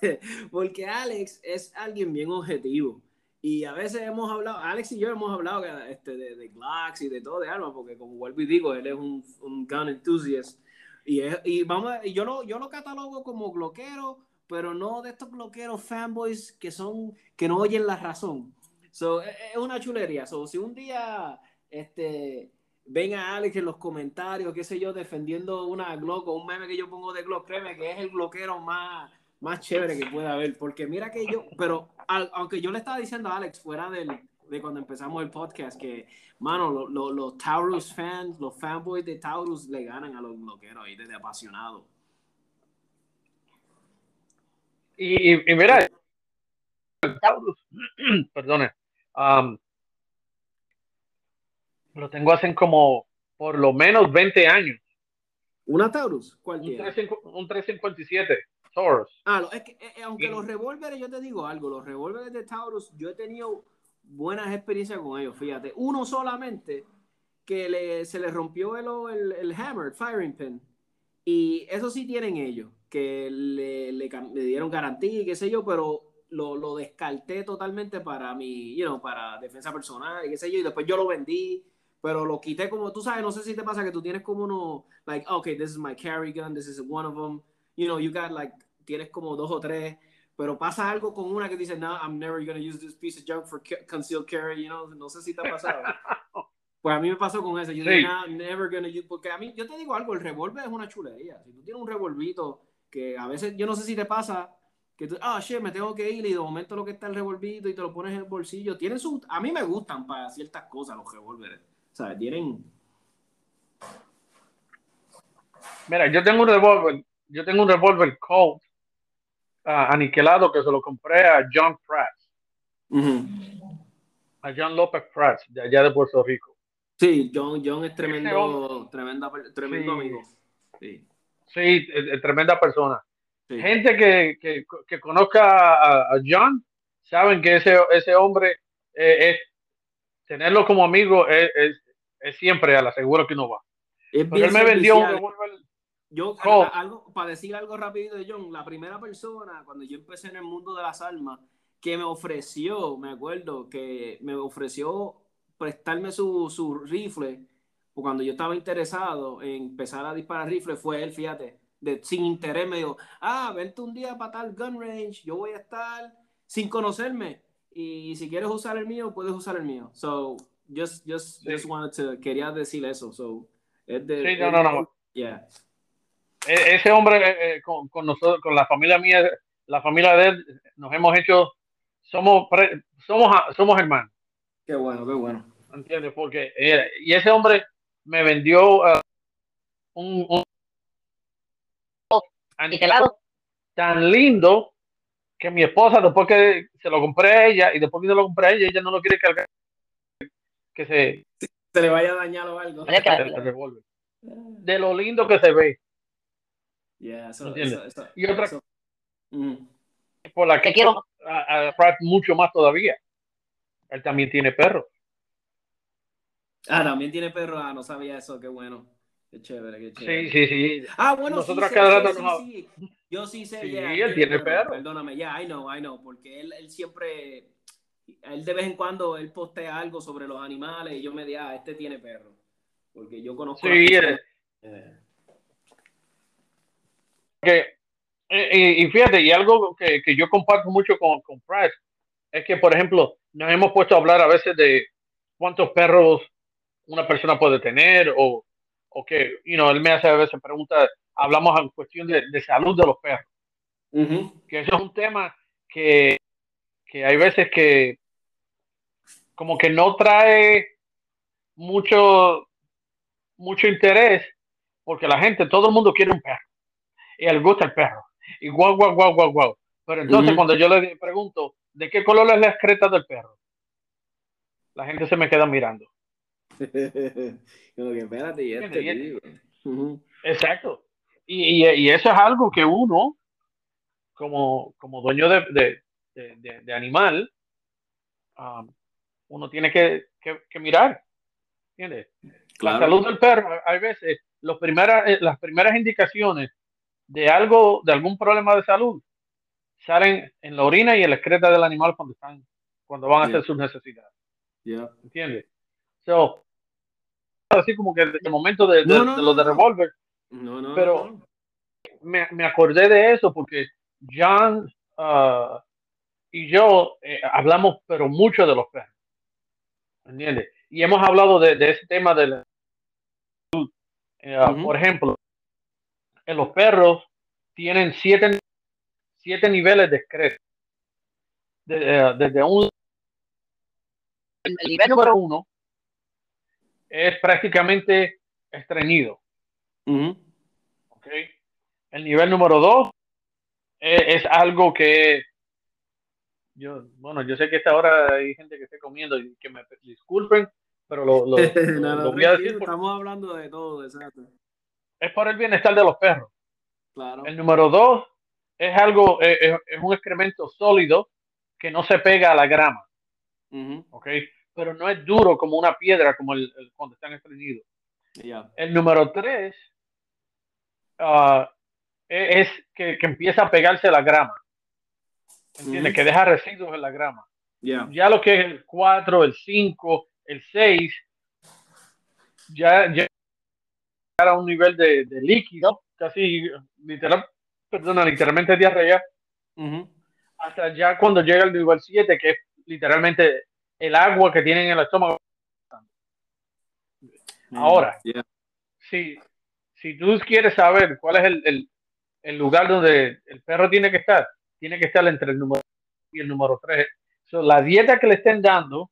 [laughs] Porque Alex es alguien bien objetivo. Y a veces hemos hablado, Alex y yo hemos hablado este, de, de Glocks y de todo de armas, porque como vuelvo y digo, él es un, un gun enthusiast. Y, es- y vamos a- yo lo, yo lo catalogo como bloquero, pero no de estos bloqueros fanboys que son, que no oyen la razón. So, es es una chulería. So, si un día este, ven a Alex en los comentarios, qué sé yo, defendiendo una Glock o un meme que yo pongo de Glock, créeme que es el bloquero más, más chévere que pueda haber. Porque mira que yo, pero al- aunque yo le estaba diciendo a Alex fuera del, de cuando empezamos el podcast que, mano, lo- lo- los Taurus fans, los fanboys de Taurus le ganan a los bloqueros ahí desde apasionados. Y, y, y mira, el Taurus, [clears throat] perdone, um, lo tengo hace como por lo menos 20 años. ¿Una Taurus? ¿Cuál Un, tiene? 350 un 357 Taurus. Ah, es que, eh, eh, aunque Y- los revólveres, yo te digo algo, los revólveres de Taurus, yo he tenido buenas experiencias con ellos, fíjate. Uno solamente que le, se le rompió el, el, el hammer, firing pin. Y eso sí tienen ellos, que le, le le dieron garantía y qué sé yo, pero lo, lo descarté totalmente para mi, you know, para defensa personal y qué sé yo, y después yo lo vendí, pero lo quité como, tú sabes, no sé si te pasa que tú tienes como uno, like, okay, this is my carry gun, this is one of them, you know, you got like, tienes como dos o tres, pero pasa algo con una que dice, no, I'm never gonna use this piece of junk for concealed carry, you know, no sé si te ha pasado. [laughs] Pues a mí me pasó con eso. Yo Sí. dije, "Nah, never gonna use. Porque a mí, yo te digo algo, el revólver es una chulería. Si tú tienes un revolvito que a veces, yo no sé si te pasa, que tú, ah, shit, me tengo que ir y de momento lo que está el revolvito y te lo pones en el bolsillo. Tienen su, a mí me gustan para ciertas cosas los revólveres. O sea, tienen. Mira, yo tengo un revólver, yo tengo un revólver Colt ah, aniquilado que se lo compré a John Pratt, a John López Pratt, de allá de Puerto Rico. Sí, John, John es tremendo, tremenda, tremendo Sí. amigo. Sí, Sí, es- tremenda persona. sí. Gente que, que, que conozca a, a John saben que ese, ese hombre eh, es tenerlo como amigo es, es, es siempre a la seguro que uno va. Pero bien él me vendió un revólver. Yo, Oh. algo, para decir algo rapidito, John, la primera persona, cuando yo empecé en el mundo de las armas, que me ofreció, me acuerdo, que me ofreció prestarme su, su rifle, o cuando yo estaba interesado en empezar a disparar rifle, fue él, fíjate, de, sin interés, me dijo, ah, vente un día para tal gun range, yo voy a estar sin conocerme, y si quieres usar el mío, puedes usar el mío. So, just, just, Sí. just wanted to, quería decir eso, so, es de... Sí, no, es- no, no. Yeah. E- ese hombre eh, eh, con, con nosotros, con la familia mía, la familia de él, nos hemos hecho, somos, pre- somos, a- somos hermanos, Qué bueno, qué bueno. ¿entiendes? Porque, eh, y ese hombre me vendió eh, un, un aniquilado tan lindo que mi esposa, después que se lo compré a ella y después que se lo compré a ella, ella no lo quiere cargar, que se, Se le vaya a dañar o algo. De lo lindo que se ve. Yeah, eso, eso- eso- Y otra- Mm. por la que quiero a, a Pratt mucho más todavía. Él también tiene perro. Ah, también tiene perro. Ah, no sabía eso. Qué bueno. Qué chévere, qué Sí, chévere. sí, sí. Ah, bueno, Nosotros sí, cada rato sí, nos- sí, sí. Yo sí sé. Sí, yeah, él tiene perro. Perdóname, ya, I know, I know. Porque él, él siempre, él de vez en cuando, él postea algo sobre los animales y yo me digo, ah, este tiene perro. Porque yo conozco. Sí, eh. Eh, Que, eh, y, y fíjate, y algo que, que yo comparto mucho con, con Pratt es que, por ejemplo, nos hemos puesto a hablar a veces de cuántos perros una persona puede tener o, o que, you know, él me hace a veces preguntas, hablamos en cuestión de, de salud de los perros. ujú. que eso es un tema que, que hay veces que como que no trae mucho mucho interés porque la gente, todo el mundo quiere un perro y le gusta el perro y guau, guau, guau, guau, guau. Pero entonces cuando yo le pregunto de qué color es la excreta del perro, la gente se me queda mirando. [laughs] Como que espérate, y este, Y- tío. Ujú. Exacto. Y, y, y eso es algo que uno, como, como dueño de, de, de- animal, um, uno tiene que, que- que mirar. ¿Entiendes? La salud del perro, hay veces, los primeras, eh, las primeras indicaciones de algo, de algún problema de salud, salen en la orina y en la excreta del animal cuando están, cuando van a hacer sus necesidades. Yeah. ¿Entiendes? So, así como que de momento de, de, No, no, de los de no, no. Pero- me, me acordé de eso porque John ah, y yo eh, hablamos pero mucho de los perros. ¿Entiendes? Y hemos hablado de, de ese tema de la salud. Eh, Ujú. Por ejemplo, en los perros tienen siete, siete niveles de excreto. De- eh, desde un el nivel número uno es prácticamente estreñido. Ujú. ¿ok? El nivel número dos es, es algo que yo, bueno, yo sé que esta hora hay gente que esté comiendo y que me disculpen, pero lo, lo- [laughs] lo- No, no, lo voy a decir porque estamos hablando de todo, exacto. Es por el bienestar de los perros. Claro. El número dos es algo, es, es- es un excremento sólido que no se pega a la grama, Ujú. ¿ok? Pero no es duro como una piedra como el, el- cuando están estreñidos. Ya. El número tres ah, e- es que, que empieza a pegarse a la grama. ¿Entiendes? Que deja residuos en la grama. Ya. Ya lo que es el 4, el 5, el 6, ya, ya a un nivel de, de líquido, casi literal, perdona, literalmente diarrea, Ujú. hasta ya cuando llega al nivel 7, que es literalmente el agua que tienen en el estómago. Ahora. Ya. si, si tú quieres saber cuál es el, el- el lugar donde el perro tiene que estar, tiene que estar entre el número y el número 3. la dieta que le estén dando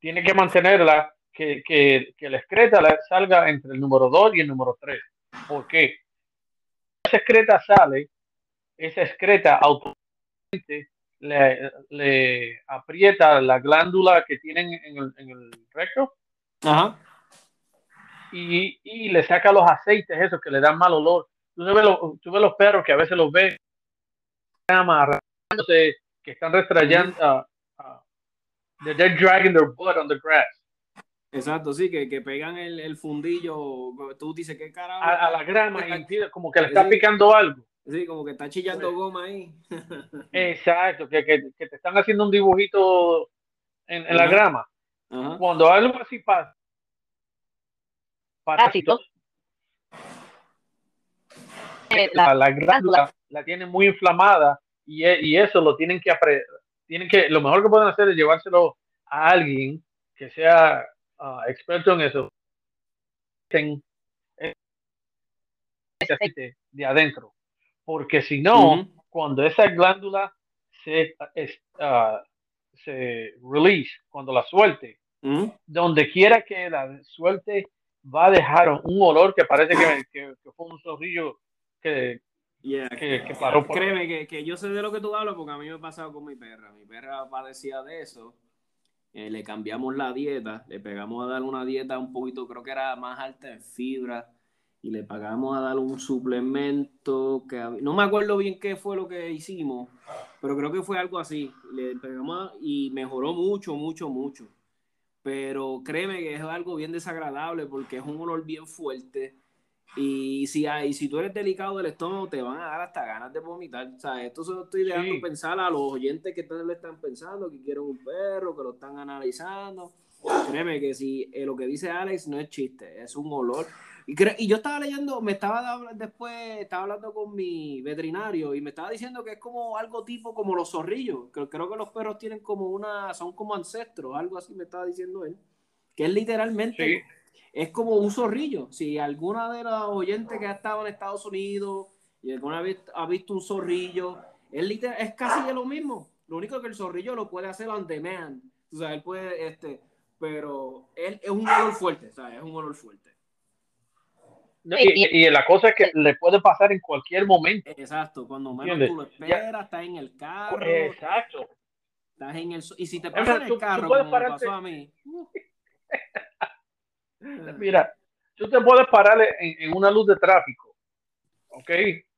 tiene que mantenerla que, que, que la excreta la- salga entre el número 2 y el número 3. ¿Por qué? Esa excreta sale, esa excreta automáticamente le, le aprieta la glándula que tienen en el, en el recto Ajá. y, y le saca los aceites esos que le dan mal olor. Tú ves, los, tú ves los perros que a veces los ves que están restrayando, ah, ah, they're dragging their butt on the grass. Exacto, sí, que, que pegan el, el fundillo, tú dices, ¿qué carajo? A, a la grama y [laughs] como que le está picando algo. Sí, como que está chillando goma ahí. [laughs] Exacto, que, que, que te están haciendo un dibujito en, en la grama. Ajá. Cuando algo así pasa, Parásito. Eh, la, la- la glándula la tienen muy inflamada y, e- y eso lo tienen que apre- tienen que lo mejor que pueden hacer es llevárselo a alguien que sea ah, experto en eso en aceite de adentro porque si no cuando esa glándula se es- ah, se release cuando la suelte donde quiera que la suelte va a dejar un olor que parece que, que- que fue un zorrillo que, Yeah. que, que paró por Créeme que, que yo sé de lo que tú hablas porque a mí me ha pasado con mi perra. Mi perra padecía de eso. Eh, le cambiamos la dieta, le pegamos a dar una dieta un poquito, creo que era más alta en fibra, y le pagamos a dar un suplemento que no me acuerdo bien qué fue lo que hicimos, pero creo que fue algo así. Le pegamos a- y mejoró mucho, mucho, mucho. Pero créeme que es algo bien desagradable porque es un olor bien fuerte. Y si, hay, si tú eres delicado del estómago, te van a dar hasta ganas de vomitar. O sea, esto se lo estoy dejando Sí. pensar a los oyentes que tal vez están pensando que quieren un perro, que lo están analizando. Créeme que si eh, lo que dice Alex no es chiste, es un olor. Y, y yo estaba leyendo, me estaba después, estaba hablando con mi veterinario y me estaba diciendo que es como algo tipo como los zorrillos. Creo, creo que los perros tienen como una, son como ancestros, algo así me estaba diciendo él. Que es literalmente Sí. Es como un zorrillo. Si alguna de las oyentes que ha estado en Estados Unidos y alguna vez ha visto un zorrillo, es, literal, es casi de lo mismo. Lo único que el zorrillo lo puede hacer on demand. O sea, él puede, este, pero él es un olor fuerte, o sea, es un olor fuerte. Y, y la cosa es que le puede pasar en cualquier momento. Exacto, cuando menos ¿Entiendes? tú lo esperas, estás en el carro, Exacto. estás en el... Y si te Es pasa en más, el tú- tú carro, puedes como me pasó a mí... uh. [laughs] Mira, tú te puedes parar en, en una luz de tráfico, ¿ok?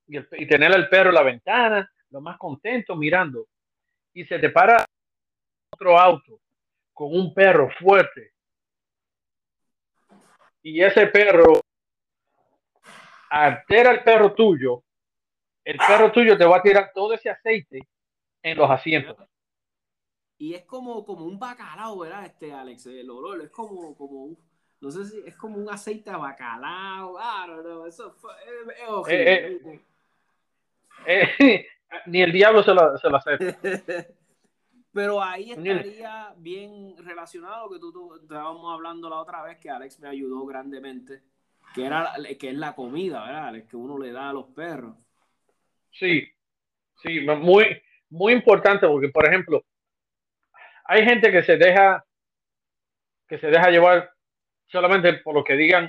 Y, el- y tener al perro en la ventana, lo más contento mirando. Y se te para otro auto con un perro fuerte. Y ese perro altera el perro tuyo. El perro tuyo te va a tirar todo ese aceite en los asientos. Y es como, como un bacalao, ¿verdad? Este, Alex, el olor es como, como un, no sé si es como un aceite a bacalao. Ah, no, no, eso fue, es, es horrible. Eh, [laughs] ni el diablo se lo, se lo acepta. [laughs] Pero ahí estaría bien relacionado que tú, tú estábamos hablando la otra vez que Alex me ayudó grandemente, que era que es la comida, ¿verdad? Alex? Que uno le da a los perros. Sí, sí, muy, muy importante porque, por ejemplo, hay gente que se deja, que se deja llevar solamente por lo que digan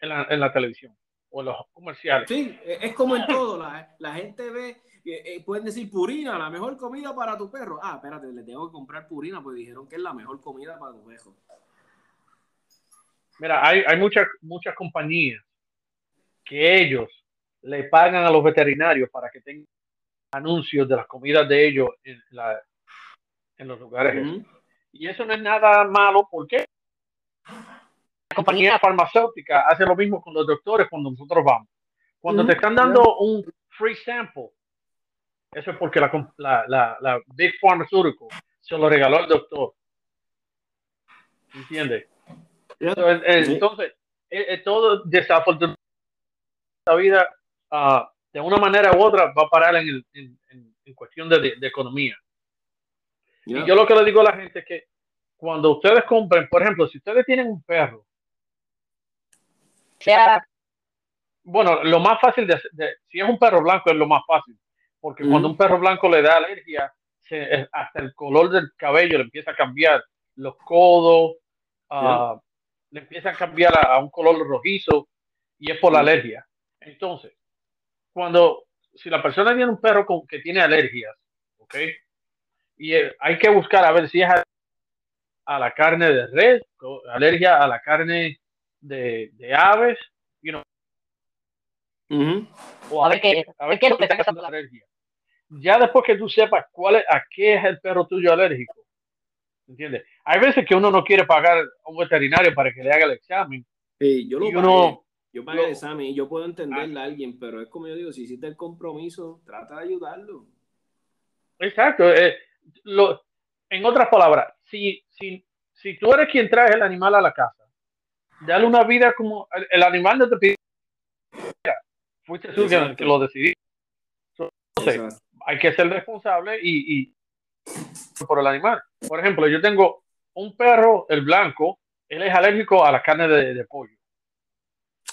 en la, en la televisión o en los comerciales. Sí, es es como en todo, la, la gente ve, eh, eh, pueden decir purina, la mejor comida para tu perro. Ah, espérate, le tengo que comprar purina, pues dijeron que es la mejor comida para tu perro. Mira, hay, hay muchas, muchas compañías que ellos le pagan a los veterinarios para que tengan anuncios de las comidas de ellos en, la, en los lugares. Y eso no es nada malo porque la compañía farmacéutica hace lo mismo con los doctores cuando nosotros vamos. Cuando te están dando un free sample, eso es porque la, la, la, la Big Pharmaceutical se lo regaló al doctor. ¿Entiendes? Entonces, eh, entonces, eh, eh, todo desafortunadamente la vida, ah, de una manera u otra, va a parar en, el- en, en- cuestión de, de- de economía. Ya. Y yo lo que le digo a la gente es que cuando ustedes compren, por ejemplo, si ustedes tienen un perro, sea bueno, lo más fácil de, de- si es un perro blanco es lo más fácil, porque cuando un perro blanco le da alergia, se- eh, hasta el color del cabello le empieza a cambiar, los codos, ah, le empiezan a cambiar a, a un color rojizo y es por la alergia. Entonces, cuando, si la persona tiene un perro con, que tiene alergias, ¿ok? Y eh, hay que buscar a ver si es a, a la carne de res, o alergia a la carne de, de aves, you know, Ujú. o A ver qué- a ver qué es lo qué que está alergia. Ya después que tú sepas cuál es, a qué es el perro tuyo alérgico, ¿Entiendes? Hay veces que uno no quiere pagar a un veterinario para que le haga el examen. Sí, yo lo Y uno- Yo pagué el examen y yo puedo entenderle a alguien, pero es como yo digo, si hiciste el compromiso, trata de ayudarlo. Exacto. eh, lo- en otras palabras, si, si, si tú eres quien trae el animal a la casa, dale una vida como el, el animal no te pide. Fuiste tú que, lo decidiste. Entonces, Exacto. hay que ser responsable y, y por el animal. Por ejemplo, yo tengo un perro, el blanco, él es alérgico a la carne de, de pollo.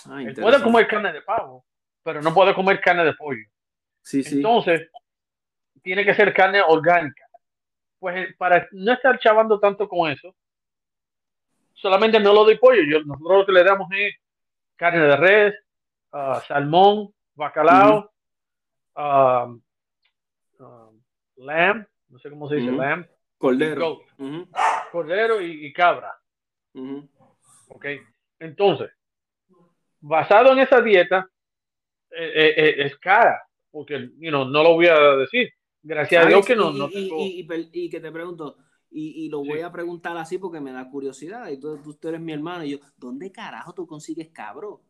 Ah, Él puede comer carne de pavo, pero no puede comer carne de pollo. Sí, sí. Entonces, tiene que ser carne orgánica. Pues eh, para no estar chavando tanto con eso, solamente no lo doy pollo. Yo, nosotros lo que le damos es carne de res, ah, salmón, bacalao, ah, lamb, no sé cómo se dice, lamb, Cordero. cordero y, y cabra. ¿ok? Entonces, basado en esa dieta, eh, eh, eh, es cara, porque you know, no lo voy a decir. Gracias a Dios que no, y, no y- tengo- y- y per- y que te pregunto, y, y lo Sí. voy a preguntar así porque me da curiosidad, y tú, tú, tú eres mi hermano, y yo, ¿dónde carajo tú consigues cabro?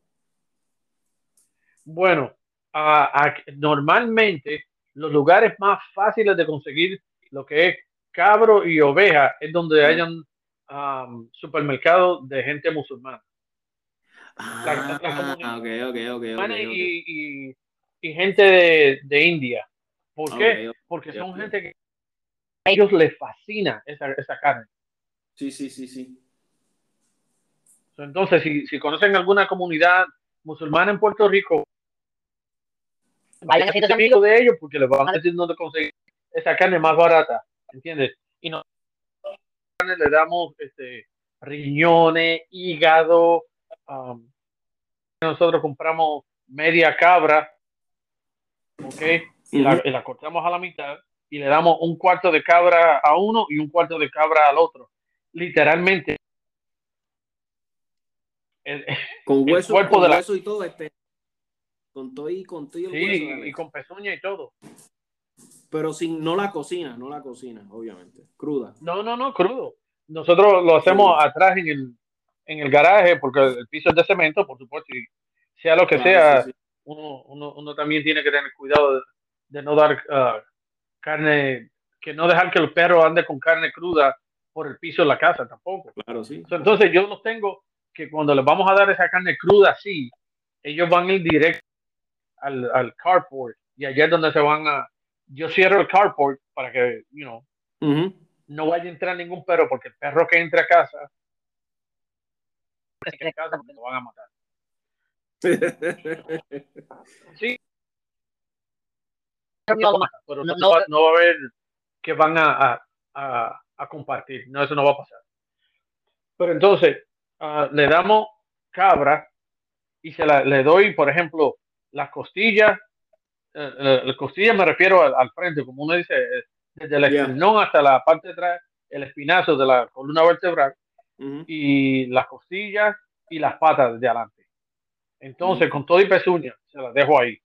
Bueno, a- a- normalmente los lugares más fáciles de conseguir lo que es cabro y oveja es donde hayan um, supermercados de gente musulmana. Ah, La- la comunidad- ok, ok, ok, ok, Musulmana ok. Y, y- y gente de, de India. ¿Por qué? Porque son gente que a ellos les fascina esa, esa carne. Sí, sí, sí, sí. Entonces, si, si conocen alguna comunidad musulmana en Puerto Rico, vayan a ser amigos de ellos porque les van a decir dónde conseguir esa carne más barata, ¿entiendes? Y nosotros le damos este, riñones, hígado, um, nosotros compramos media cabra, ¿ok? Y la, y la cortamos a la mitad y le damos un cuarto de cabra a uno y un cuarto de cabra al otro. Literalmente. El- Con El hueso, cuerpo con de la- hueso y todo, este. Con todo y con todo y el Sí, hueso, y, con pezuña y todo. Pero sin, no la cocina, no la cocina, obviamente. Cruda. No, no, no, crudo. Nosotros lo hacemos Crudo. atrás en el, en el garaje porque el piso es de cemento, por supuesto, y sea lo que Claro, sea, sí, sí. Uno, uno, uno también tiene que tener cuidado de, de no dar ah, carne, que no dejar que el perro ande con carne cruda por el piso de la casa tampoco. Claro, sí. Entonces yo los tengo que cuando les vamos a dar esa carne cruda así, ellos van a ir directo al, al carport y allá es donde se van a... Yo cierro el carport para que, you know, no vaya a entrar ningún perro porque el perro que entre a casa, en casa porque lo van a matar. Sí. No, no, no va, a haber que van a, a, a, compartir. No, eso no va a pasar. Pero entonces, ah, le damos cabra y se la, le doy, por ejemplo, las costillas. eh, eh, las costillas me refiero al, al frente, como uno dice, eh, desde el esternón hasta la parte de atrás, el espinazo de la columna vertebral Ujú. y las costillas y las patas de adelante. Entonces, Ujú. con todo y pezuña, se las dejo ahí.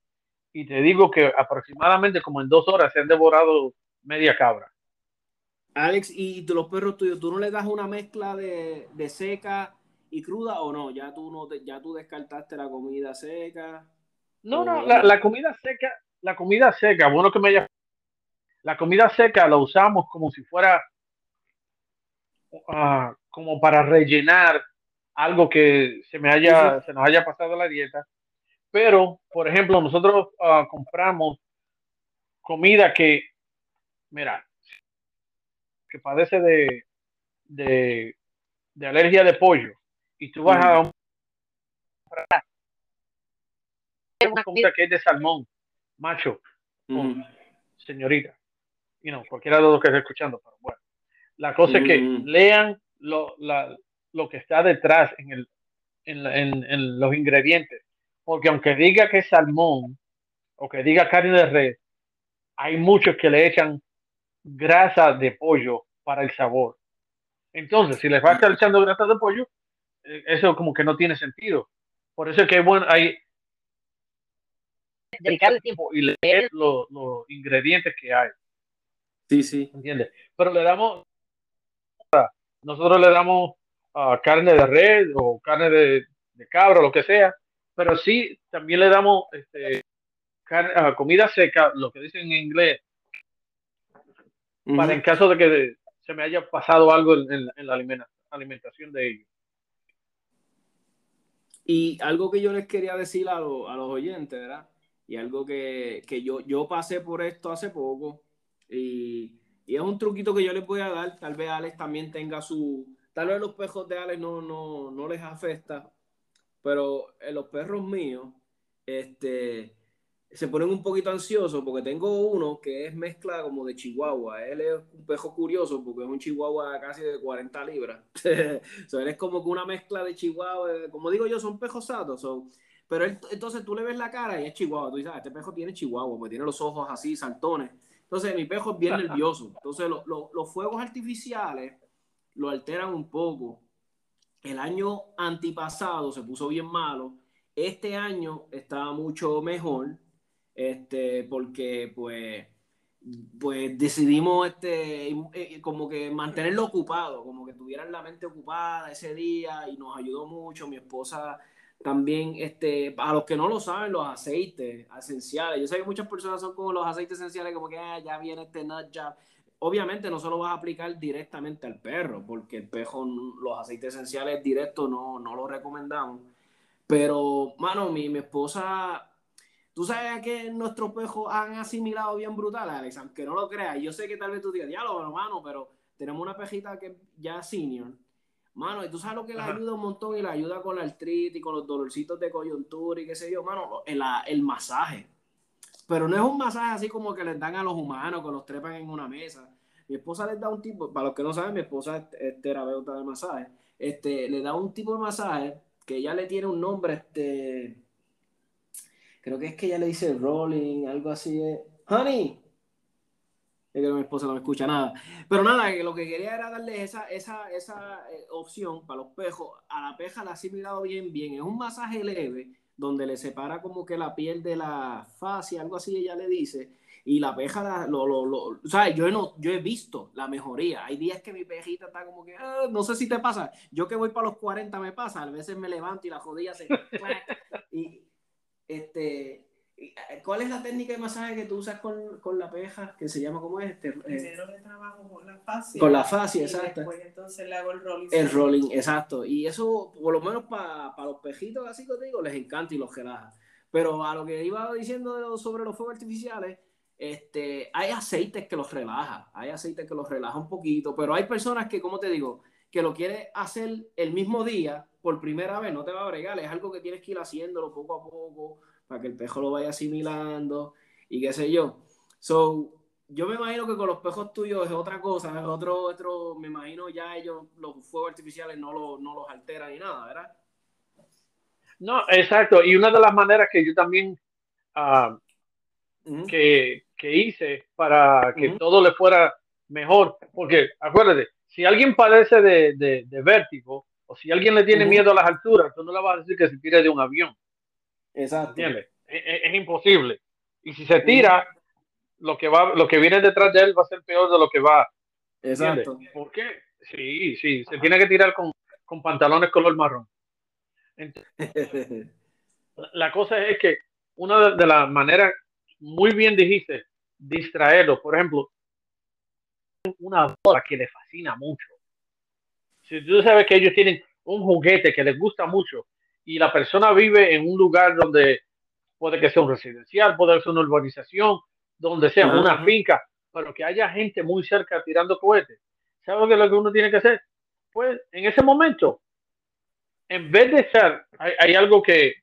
Y te digo que aproximadamente como en dos horas se han devorado media cabra. Alex, ¿y tú- los perros tuyos, tú no le das una mezcla de, de seca y cruda o no? Ya tú no te- ya tú descartaste la comida seca. No, no, la, la comida seca, la comida seca, bueno que me haya... La comida seca la usamos como si fuera ah, como para rellenar algo que se me haya, se nos haya pasado la dieta. Pero, por ejemplo, nosotros ah, compramos comida que, mira, que padece de, de, de alergia de pollo y tú vas a un una comida que es de salmón, macho, Ujú. señorita, you know, cualquiera de los que esté escuchando, pero bueno, la cosa es que Mm. lean lo, la- lo que está detrás en, el, en, la- en- en los ingredientes, porque aunque diga que es salmón o que diga carne de res, hay muchos que le echan grasa de pollo para el sabor. Entonces, si les va a estar echando grasa de pollo, eh, eso como que no tiene sentido. Por eso es que bueno, hay dedicarle tiempo y leer los, los ingredientes que hay. Sí, sí. ¿entiendes? Pero le damos nosotros le damos ah, carne de red o carne de, de cabra, lo que sea, pero sí también le damos este, ah, comida seca, lo que dicen en inglés, para en caso de que se me haya pasado algo en, la alimentación de ellos. Y algo que yo les quería decir a, a los oyentes, ¿verdad? Y algo que, que, yo, yo pasé por esto hace poco y, y, es un truquito que yo les voy a dar. Tal vez Alex también tenga su... Tal vez los pejos de Alex no, no, no les afecta, pero en los perros míos, este, se ponen un poquito ansiosos porque tengo uno que es mezcla como de chihuahua. Él es un pejo curioso porque es un chihuahua casi de 40 libras. [laughs] so, él es como que una mezcla de chihuahua. Como digo yo, son pejos satos. pero entonces tú le ves la cara y es chihuahua. Tú dices, ah, este pejo tiene chihuahua, porque tiene los ojos así, saltones. Entonces mi pejo es bien nervioso. Entonces los fuegos artificiales lo alteran un poco. El año antipasado se puso bien malo. Este año está mucho mejor este, porque pues, pues decidimos este, eh, como que mantenerlo ocupado, como que tuvieran la mente ocupada ese día y nos ayudó mucho. Mi esposa también, este, a los que no lo saben, los aceites esenciales. Yo sé que muchas personas son como los aceites esenciales, como que ah, ya viene este nut job. Obviamente no se lo vas a aplicar directamente al perro, porque el pejo, los aceites esenciales directos no, no lo recomendamos. Pero, mano, mi, mi esposa Tú sabes que nuestros pejos han asimilado bien brutal, Alex, aunque no lo creas. Yo sé que tal vez tú digas, diálogo, hermano, pero tenemos una pejita que ya senior. Mano, y tú sabes lo que le ayuda un montón y le ayuda con la artritis, con los dolorcitos de coyuntura y qué sé yo, mano, el, el masaje. Pero no es un masaje así como que les dan a los humanos, que los trepan en una mesa. Mi esposa les da un tipo, para los que no saben, mi esposa es, terapeuta de masaje. Este, le da un tipo de masaje que ya le tiene un nombre, este, creo que es que ella le dice rolling, algo así. Honey. Es que mi esposa no me escucha nada. Pero nada, lo que quería era darle esa, esa, esa eh, opción para los pejos. A la peja la ha asimilado bien, bien. Es un masaje leve donde le separa como que la piel de la fascia, algo así ella le dice. Y la peja, lo, lo, lo, o sea, yo, no, yo he visto la mejoría. Hay días que mi pejita está como que, ah, no sé si te pasa. Yo que voy para los 40 me pasa. A veces me levanto y la jodilla se... [laughs] y, este, ¿Cuál es la técnica de masaje que tú usas con, con la peja? Que se llama, ¿cómo es? Este, eh, trabajo con la fascia. Con la fascia, exacto. Después entonces le hago el rolling. El rolling, exacto. Y eso, por lo menos para los pejitos, así que te digo, les encanta y los relaja. Pero a lo que iba diciendo sobre los fuegos artificiales, este, hay aceites que los relaja, hay aceites que los relaja un poquito, pero hay personas que, como te digo, que lo quiere hacer el mismo día por primera vez, no te va a bregar, es algo que tienes que ir haciéndolo poco a poco para que el pejo lo vaya asimilando y qué sé yo. So, yo me imagino que con los pejos tuyos es otra cosa, es otro, otro, me imagino ya ellos, los fuegos artificiales no, lo, no los alteran ni nada, ¿verdad? No, exacto. Y una de las maneras que yo también uh, que, que, hice para que todo le fuera mejor, porque acuérdate, si alguien padece de, de, vértigo o si alguien le tiene miedo a las alturas, tú no le vas a decir que se tire de un avión. Exacto. ¿Entiendes? Es, imposible. Y si se tira, lo que va, lo que viene detrás de él va a ser peor de lo que va. Exacto. ¿Por qué? Sí, sí, se tiene que tirar con, con pantalones color marrón. [laughs] la cosa es que una de, de las maneras, muy bien dijiste, distraerlo. Por ejemplo, una boda que le fascina mucho. Si tú sabes que ellos tienen un juguete que les gusta mucho y la persona vive en un lugar donde puede que sea un residencial, puede ser una urbanización, donde sea una finca, pero que haya gente muy cerca tirando cohetes. ¿Sabes lo que uno tiene que hacer? Pues en ese momento, en vez de ser, hay, algo que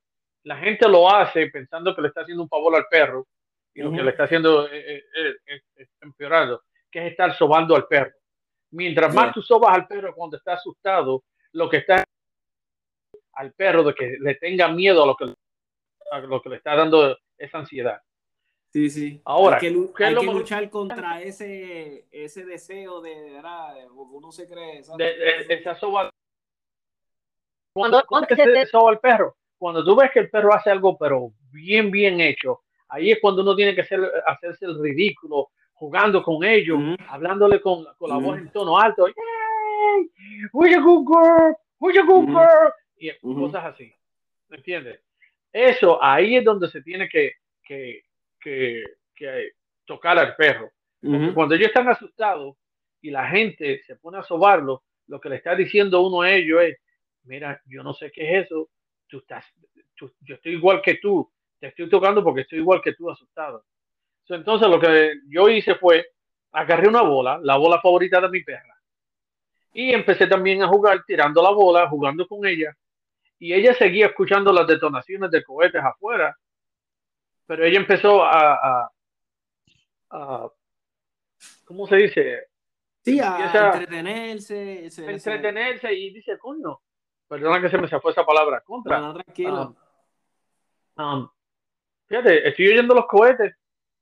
la gente lo hace pensando que le está haciendo un favor al perro y lo que le está haciendo es, empeorando que es estar sobando al perro. Mientras más tú sobas al perro cuando está asustado, lo que está al perro de que le tenga miedo a lo que, a lo que le está dando esa ansiedad. Sí, sí. Ahora, hay que, hay que luchar contra ese, ese deseo de, ¿verdad? uno se cree. esa soba. Cuando, cuando se soba al perro, cuando tú ves que el perro hace algo, pero bien, bien hecho, ahí es cuando uno tiene que hacer, hacerse el ridículo jugando con ellos, hablándole con, con la voz en tono alto, ay, who's a good girl, who's a good Ujú. girl, y cosas así, ¿me entiendes? Eso, ahí es donde se tiene que, que, que, que tocar al perro. Porque Ujú. cuando ellos están asustados y la gente se pone a sobarlo, lo que le está diciendo uno a ellos es, mira, yo no sé qué es eso, tú estás, tú- yo estoy igual que tú, te estoy tocando porque estoy igual que tú asustado. Entonces lo que yo hice fue, agarré una bola, la bola favorita de mi perra, y empecé también a jugar tirando la bola, jugando con ella, y ella seguía escuchando las detonaciones de cohetes afuera, pero ella empezó a, a, a- ¿cómo se dice? Sí, a Empieza- entretenerse. se- se- entretenerse y dice, coño, perdona que se me fue esa palabra, contra. No, no, tranquilo. Um, fíjate, estoy oyendo los cohetes,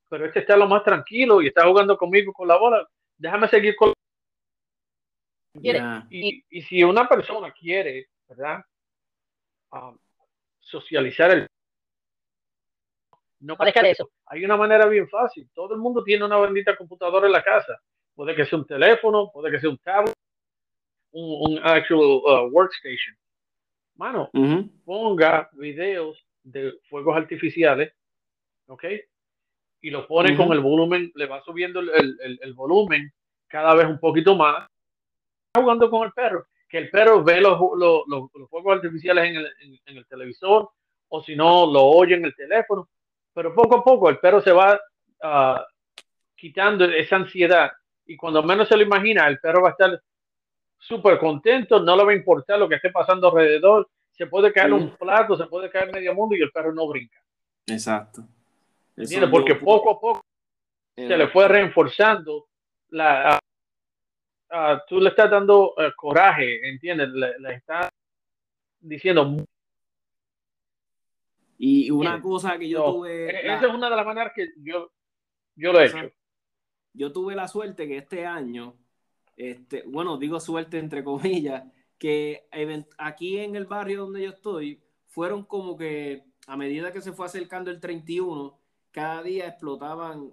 pero este está lo más tranquilo y está jugando conmigo con la bola. Déjame seguir con. quiere. Ya. Y, y si una persona quiere, ¿verdad? Socializar el. No parezca de eso. Hay una manera bien fácil. Todo el mundo tiene una bendita computadora en la casa. Puede que sea un teléfono, puede que sea un tablet, un, un actual uh, workstation. Mano, ponga videos de fuegos artificiales, ¿ok? Y lo pone con el volumen, le va subiendo el, el- el- el volumen cada vez un poquito más. Está jugando con el perro, que el perro ve los, los, los- los fuegos artificiales en el, en- en el televisor o si no, lo oye en el teléfono. Pero poco a poco el perro se va ah, quitando esa ansiedad y cuando menos se lo imagina, el perro va a estar súper contento, no le va a importar lo que esté pasando alrededor, se puede caer Sí. un plato, se puede caer medio mundo y el perro no brinca. Exacto. Porque poco a poco se le fue reforzando la... a- tú le estás dando eh, coraje, ¿entiendes? Le, le estás diciendo... Y una cosa que yo no, tuve. e- la- Esa es una de las maneras que yo, yo lo he Exacto. hecho. yo tuve la suerte que este año, este, bueno, digo suerte entre [laughs] comillas, que aquí en el barrio donde yo estoy, fueron como que a medida que se fue acercando el 31, cada día explotaban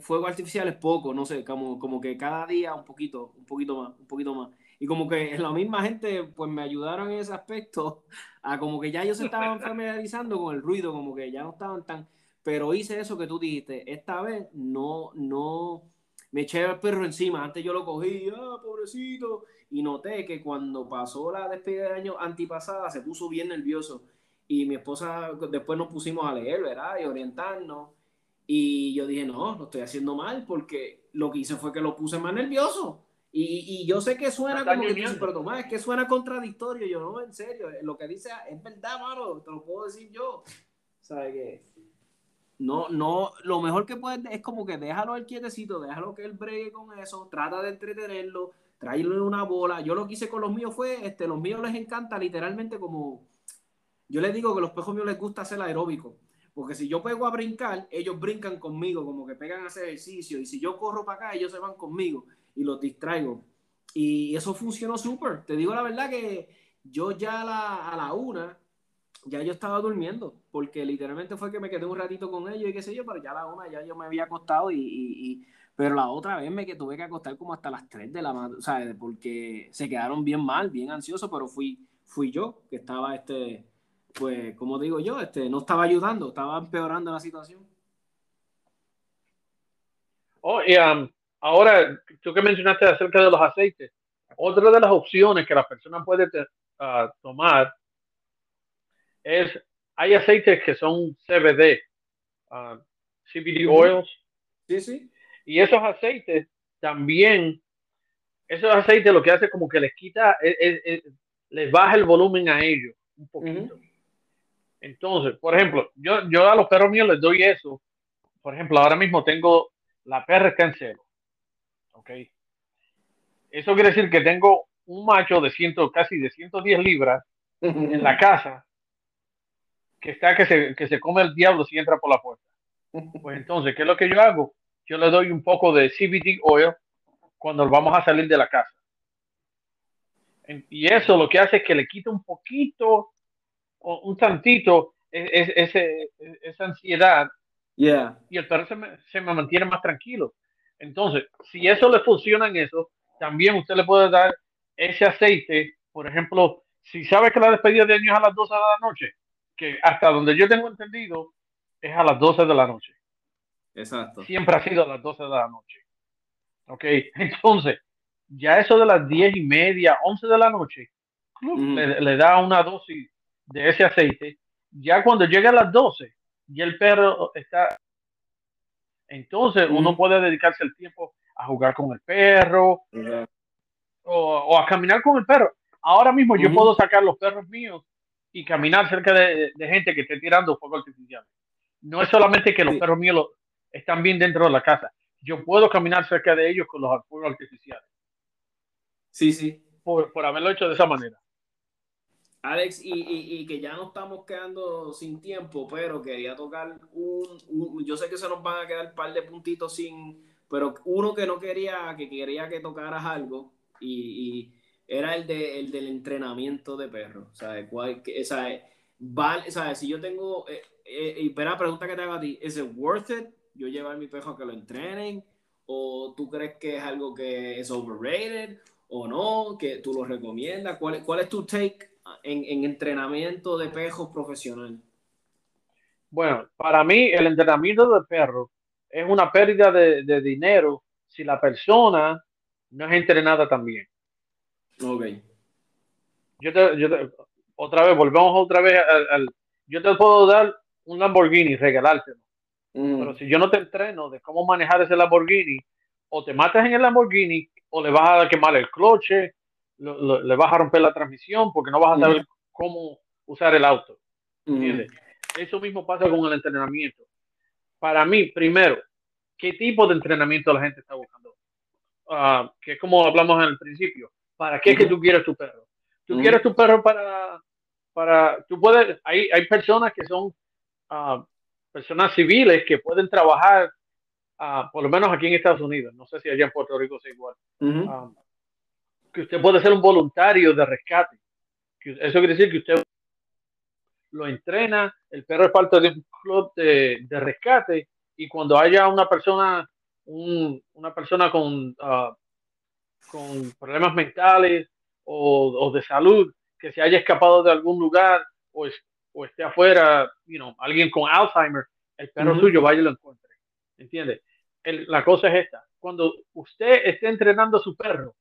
fuegos artificiales poco, no sé, como, como que cada día un poquito, un poquito más, un poquito más. Y como que la misma gente, pues me ayudaron en ese aspecto, [laughs] a como que ya ellos se estaban [laughs] familiarizando con el ruido, como que ya no estaban tan... Pero hice eso que tú dijiste, esta vez no, no, me eché al perro encima, antes yo lo cogí, ah, pobrecito, y noté que cuando pasó la despedida de año antipasada se puso bien nervioso. Y mi esposa, después nos pusimos a leer, ¿verdad? Y orientarnos. Y yo dije, no, lo estoy haciendo mal porque lo que hice fue que lo puse más nervioso. Y, y yo sé que suena como que dices, pero Tomás, es que suena contradictorio. Yo no, en serio, lo que dice es verdad, mano, te lo puedo decir yo. ¿Sabes qué? No, no, lo mejor que puedes es como que déjalo al quietecito, déjalo que él bregue con eso, trata de entretenerlo, tráele una bola. Yo lo que hice con los míos fue, este, los míos les encanta literalmente como, yo les digo que los pejos míos les gusta hacer aeróbico. Porque si yo pego a brincar, ellos brincan conmigo, como que pegan a hacer ejercicio. Y si yo corro para acá, ellos se van conmigo y los distraigo. Y eso funcionó súper. Te digo la verdad que yo ya a la, a la una, ya yo estaba durmiendo. Porque literalmente fue que me quedé un ratito con ellos y qué sé yo, pero ya a la una ya yo me había acostado y... y- y- pero la otra vez me que tuve que acostar como hasta las 3 de la o sea, porque se quedaron bien mal, bien ansiosos, pero fui, fui yo que estaba, este, pues, como digo yo, este, no estaba ayudando, estaba empeorando la situación. Oh, y um, ahora, tú que mencionaste acerca de los aceites, otra de las opciones que la persona puede ah, tomar es, hay aceites que son CBD, ah, CBD oils, Sí, sí. y esos aceites también, esos aceites lo que hace como que les quita, es- es- es- les baja el volumen a ellos un poquito. Entonces, por ejemplo, yo, yo a los perros míos les doy eso. Por ejemplo, ahora mismo tengo la perra está en cero. ¿Ok? Eso quiere decir que tengo un macho de ciento, casi de 110 libras en la [laughs] casa que está que se, que se come el diablo si entra por la puerta. Pues entonces, ¿qué es lo que yo hago? Yo le doy un poco de CBD oil cuando vamos a salir de la casa. Y eso lo que hace es que le quita un poquito un tantito e- e- ese, esa ansiedad Yeah. y el perro se me, se me mantiene más tranquilo. Entonces, si eso le funciona en eso, también usted le puede dar ese aceite, por ejemplo, si sabes que la despedida de año es a las 12 de la noche, que hasta donde yo tengo entendido es a las 12 de la noche. Exacto. Siempre ha sido a las 12 de la noche. Ok, [laughs] entonces, ya eso de las 10 y media, 11 de la noche, le da una dosis de ese aceite. Ya cuando llega a las 12, ya el perro está. Entonces uno puede dedicarse el tiempo a jugar con el perro o, o a caminar con el perro. Ahora mismo yo puedo sacar los perros míos y caminar cerca de, de gente que esté tirando fuego artificial. No es solamente que los Sí. perros míos lo- están bien dentro de la casa. Yo puedo caminar cerca de ellos con los fuegos artificiales Sí, sí. por, por haberlo hecho de esa manera. Alex, y, y- que ya nos estamos quedando sin tiempo, pero quería tocar un, un- yo sé que se nos van a quedar un par de puntitos sin, pero uno que no quería, que quería que tocaras algo, y, y era el, de, el del entrenamiento de perros, ¿sabes? ¿Cuál, ¿sabes? ¿sabes? Si yo tengo, eh, eh, y espera, pregunta que te hago a ti, ¿es worth it yo llevar mi perro a que lo entrenen? ¿O tú crees que es algo que es overrated? ¿O no? ¿Que tú lo recomiendas? ¿Cuál, cuál es tu take en, en entrenamiento de perros profesional? Bueno, para mí el entrenamiento de perro es una pérdida de, de dinero si la persona no es entrenada también. Ok. Yo te, yo te- otra vez, volvemos otra vez al, al- yo te puedo dar un Lamborghini, regalártelo, Mm, pero si yo no te entreno de cómo manejar ese Lamborghini, o te matas en el Lamborghini, o le vas a quemar el cloche, lo- lo- le vas a romper la transmisión porque no vas a saber cómo usar el auto. Eso mismo pasa con el entrenamiento. Para mí, primero, ¿qué tipo de entrenamiento la gente está buscando? Ah, que es como hablamos en el principio. ¿Para qué es que tú quieres tu perro? Tú quieres tu perro para, para, tú puedes, hay, hay personas que son ah, personas civiles que pueden trabajar, ah, por lo menos aquí en Estados Unidos, no sé si allá en Puerto Rico es igual, que usted puede ser un voluntario de rescate. Eso quiere decir que usted lo entrena, el perro es parte de un club de, de rescate y cuando haya una persona, un- una persona con, ah, con problemas mentales o, o de salud que se haya escapado de algún lugar o, es- o esté afuera, you know, alguien con Alzheimer, el perro suyo vaya y lo encuentre. ¿Entiende? El- la cosa es esta. Cuando usted esté entrenando a su perro,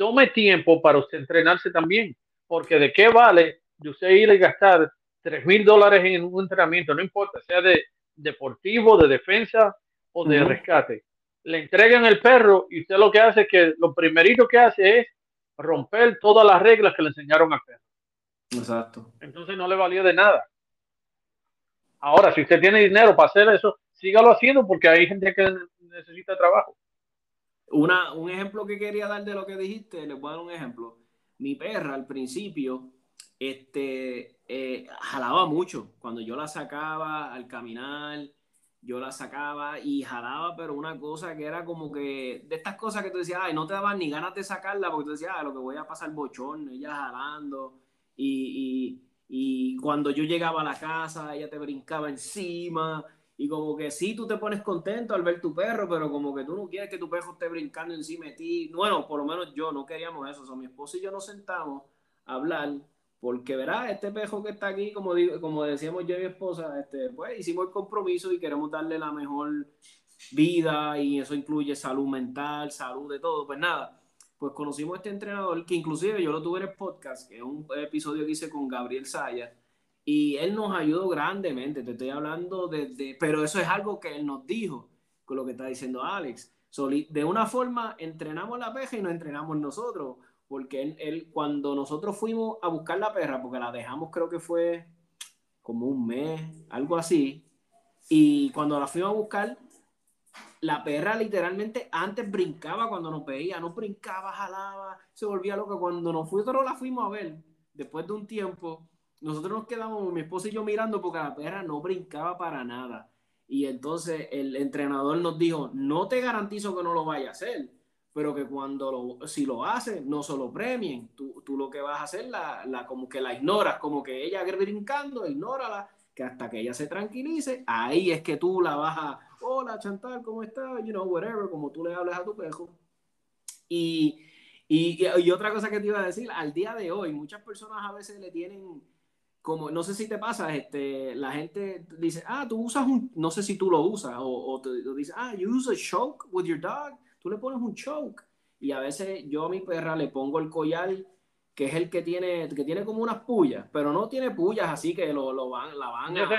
tome tiempo para usted entrenarse también. Porque de qué vale de usted ir y gastar tres mil dólares en un entrenamiento, no importa, sea de deportivo, de defensa o de rescate. Le entregan el perro y usted lo que hace es que lo primerito que hace es romper todas las reglas que le enseñaron al perro. Exacto. Entonces no le valió de nada. Ahora, si usted tiene dinero para hacer eso, sígalo haciendo porque hay gente que necesita trabajo. Una, un ejemplo que quería dar de lo que dijiste, les voy a dar un ejemplo. Mi perra al principio este, eh, jalaba mucho. Cuando yo la sacaba al caminar, yo la sacaba y jalaba, pero una cosa que era como que de estas cosas que tú decías, ay, no te daban ni ganas de sacarla porque tú decías, ah, lo que voy a pasar bochorno, ella jalando. Y, y, y cuando yo llegaba a la casa, ella te brincaba encima. Y como que sí, tú te pones contento al ver tu perro, pero como que tú no quieres que tu perro esté brincando encima de ti. Bueno, por lo menos yo no queríamos eso. O mi esposo y yo nos sentamos a hablar, porque verá, este perro que está aquí, como, digo, como decíamos yo y mi esposa, este, pues hicimos el compromiso y queremos darle la mejor vida y eso incluye salud mental, salud de todo. Pues nada, pues conocimos a este entrenador que inclusive yo lo tuve en el podcast, que es un episodio que hice con Gabriel Saya y él nos ayudó grandemente, te estoy hablando de, pero eso es algo que él nos dijo, con lo que está diciendo Alex. So, de una forma entrenamos la perra y nos entrenamos nosotros, porque él, él, cuando nosotros fuimos a buscar la perra, porque la dejamos creo que fue como un mes, algo así, y cuando la fuimos a buscar, la perra literalmente antes brincaba cuando nos veía, no brincaba, jalaba, se volvía loca. Cuando nosotros la fuimos a ver, después de un tiempo, nosotros nos quedamos, mi esposa y yo mirando porque la perra no brincaba para nada. Y entonces el entrenador nos dijo, no te garantizo que no lo vaya a hacer, pero que cuando lo, si lo hace, no se lo premien. Tú, tú lo que vas a hacer, la, la, como que la ignoras, como que ella brincando, ignórala, que hasta que ella se tranquilice, ahí es que tú la vas a, hola Chantal, ¿cómo estás? You know, whatever, como tú le hablas a tu perro. Y, y, y otra cosa que te iba a decir, al día de hoy, muchas personas a veces le tienen como, no sé si te pasa, este, la gente dice, ah, tú usas un, no sé si tú lo usas, o, o te, dice, ah, you use a choke with your dog, tú le pones un choke. Y a veces yo a mi perra le pongo el collar, que es el que tiene, que tiene como unas pullas, pero no tiene pullas así que lo, lo van, la van a... No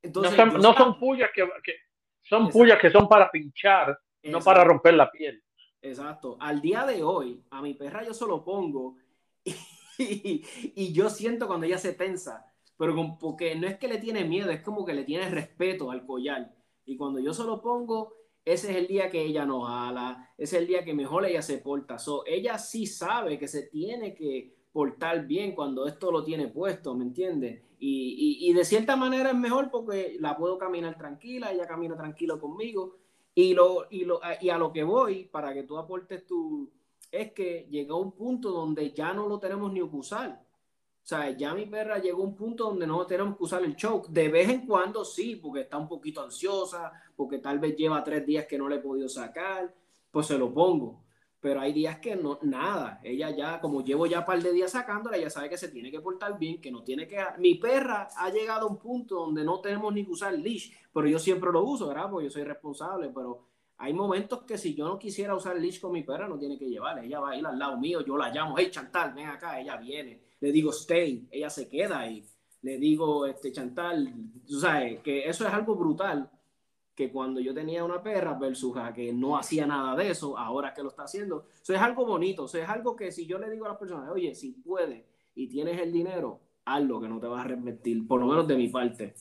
Entonces, son, no son pullas que, que- son Exacto. pullas que son para pinchar, no Exacto. para romper la piel. Exacto. Al día de hoy, a mi perra yo se lo pongo y, y yo siento cuando ella se tensa, pero como- porque no es que le tiene miedo, es como que le tiene respeto al collar. Y cuando yo se lo pongo, ese es el día que ella nos jala, ese es el día que mejor ella se porta. So, ella sí sabe que se tiene que portar bien cuando esto lo tiene puesto, ¿me entiendes? Y de cierta manera es mejor porque la puedo caminar tranquila, ella camina tranquilo conmigo. Y, lo, y, lo, y a lo que voy, para que tú aportes tu, es que llegó un punto donde ya no lo tenemos ni que usar. O sea, ya mi perra llegó a un punto donde no tenemos que usar el choke. De vez en cuando sí, porque está un poquito ansiosa, porque tal vez lleva tres días que no le he podido sacar, pues se lo pongo. Pero hay días que no, nada. Ella ya, como llevo ya un par de días sacándola, ella sabe que se tiene que portar bien, que no tiene que... Mi perra ha llegado a un punto donde no tenemos ni que usar leash, pero yo siempre lo uso, ¿verdad? Porque yo soy responsable, pero hay momentos que si yo no quisiera usar leash con mi perra, no tiene que llevarla. Ella va a ir al lado mío, yo la llamo, hey Chantal, ven acá, ella viene. Le digo stay, ella se queda ahí. Le digo, este Chantal, tú sabes, que eso es algo brutal, que cuando yo tenía una perra versus que no hacía nada de eso, ahora que lo está haciendo. Eso es algo bonito, eso es algo que si yo le digo a las personas, oye, si puedes y tienes el dinero, hazlo, que no te vas a arrepentir, por lo menos de mi parte.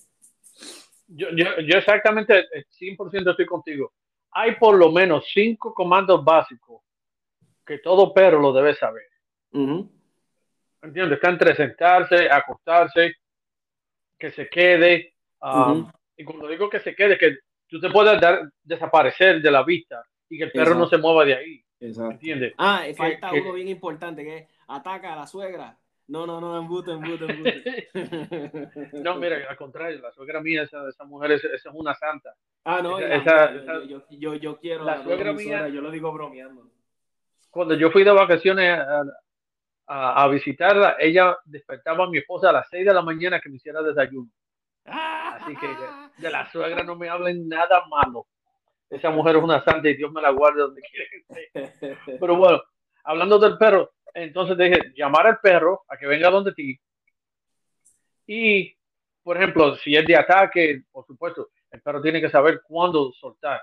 Yo, yo, yo exactamente eh, 100% estoy contigo. Hay por lo menos cinco comandos básicos que todo perro lo debe saber. Ujú. ¿Entiendes? Está entre sentarse, acostarse, que se quede. um, Ujú. Y cuando digo que se quede, que tú te puedes dar, desaparecer de la vista y que el perro no Exacto. se mueva de ahí. Exacto. ¿Entiendes? Ah, y falta que- uno bien importante que es ataca a la suegra. No, no, no, embute, embute, embute. [laughs] No, mira, al contrario, la suegra mía, esa, esa mujer, es- esa es una santa. Ah, no, Esa- la esa- esa- yo, yo, yo, yo quiero la a toda suegra mía- suegra, yo lo digo bromeando. Cuando yo fui de vacaciones a, a- a visitarla, ella despertaba a mi esposa a las 6 de la mañana que me hiciera desayuno. Así que de la suegra no me hablen nada malo. Esa mujer es una santa y Dios me la guarde donde quiera que esté. [laughs] Pero bueno, hablando del perro, entonces dije, llamar al perro a que venga donde ti. Y, por ejemplo, si es de ataque, por supuesto, el perro tiene que saber cuándo soltar.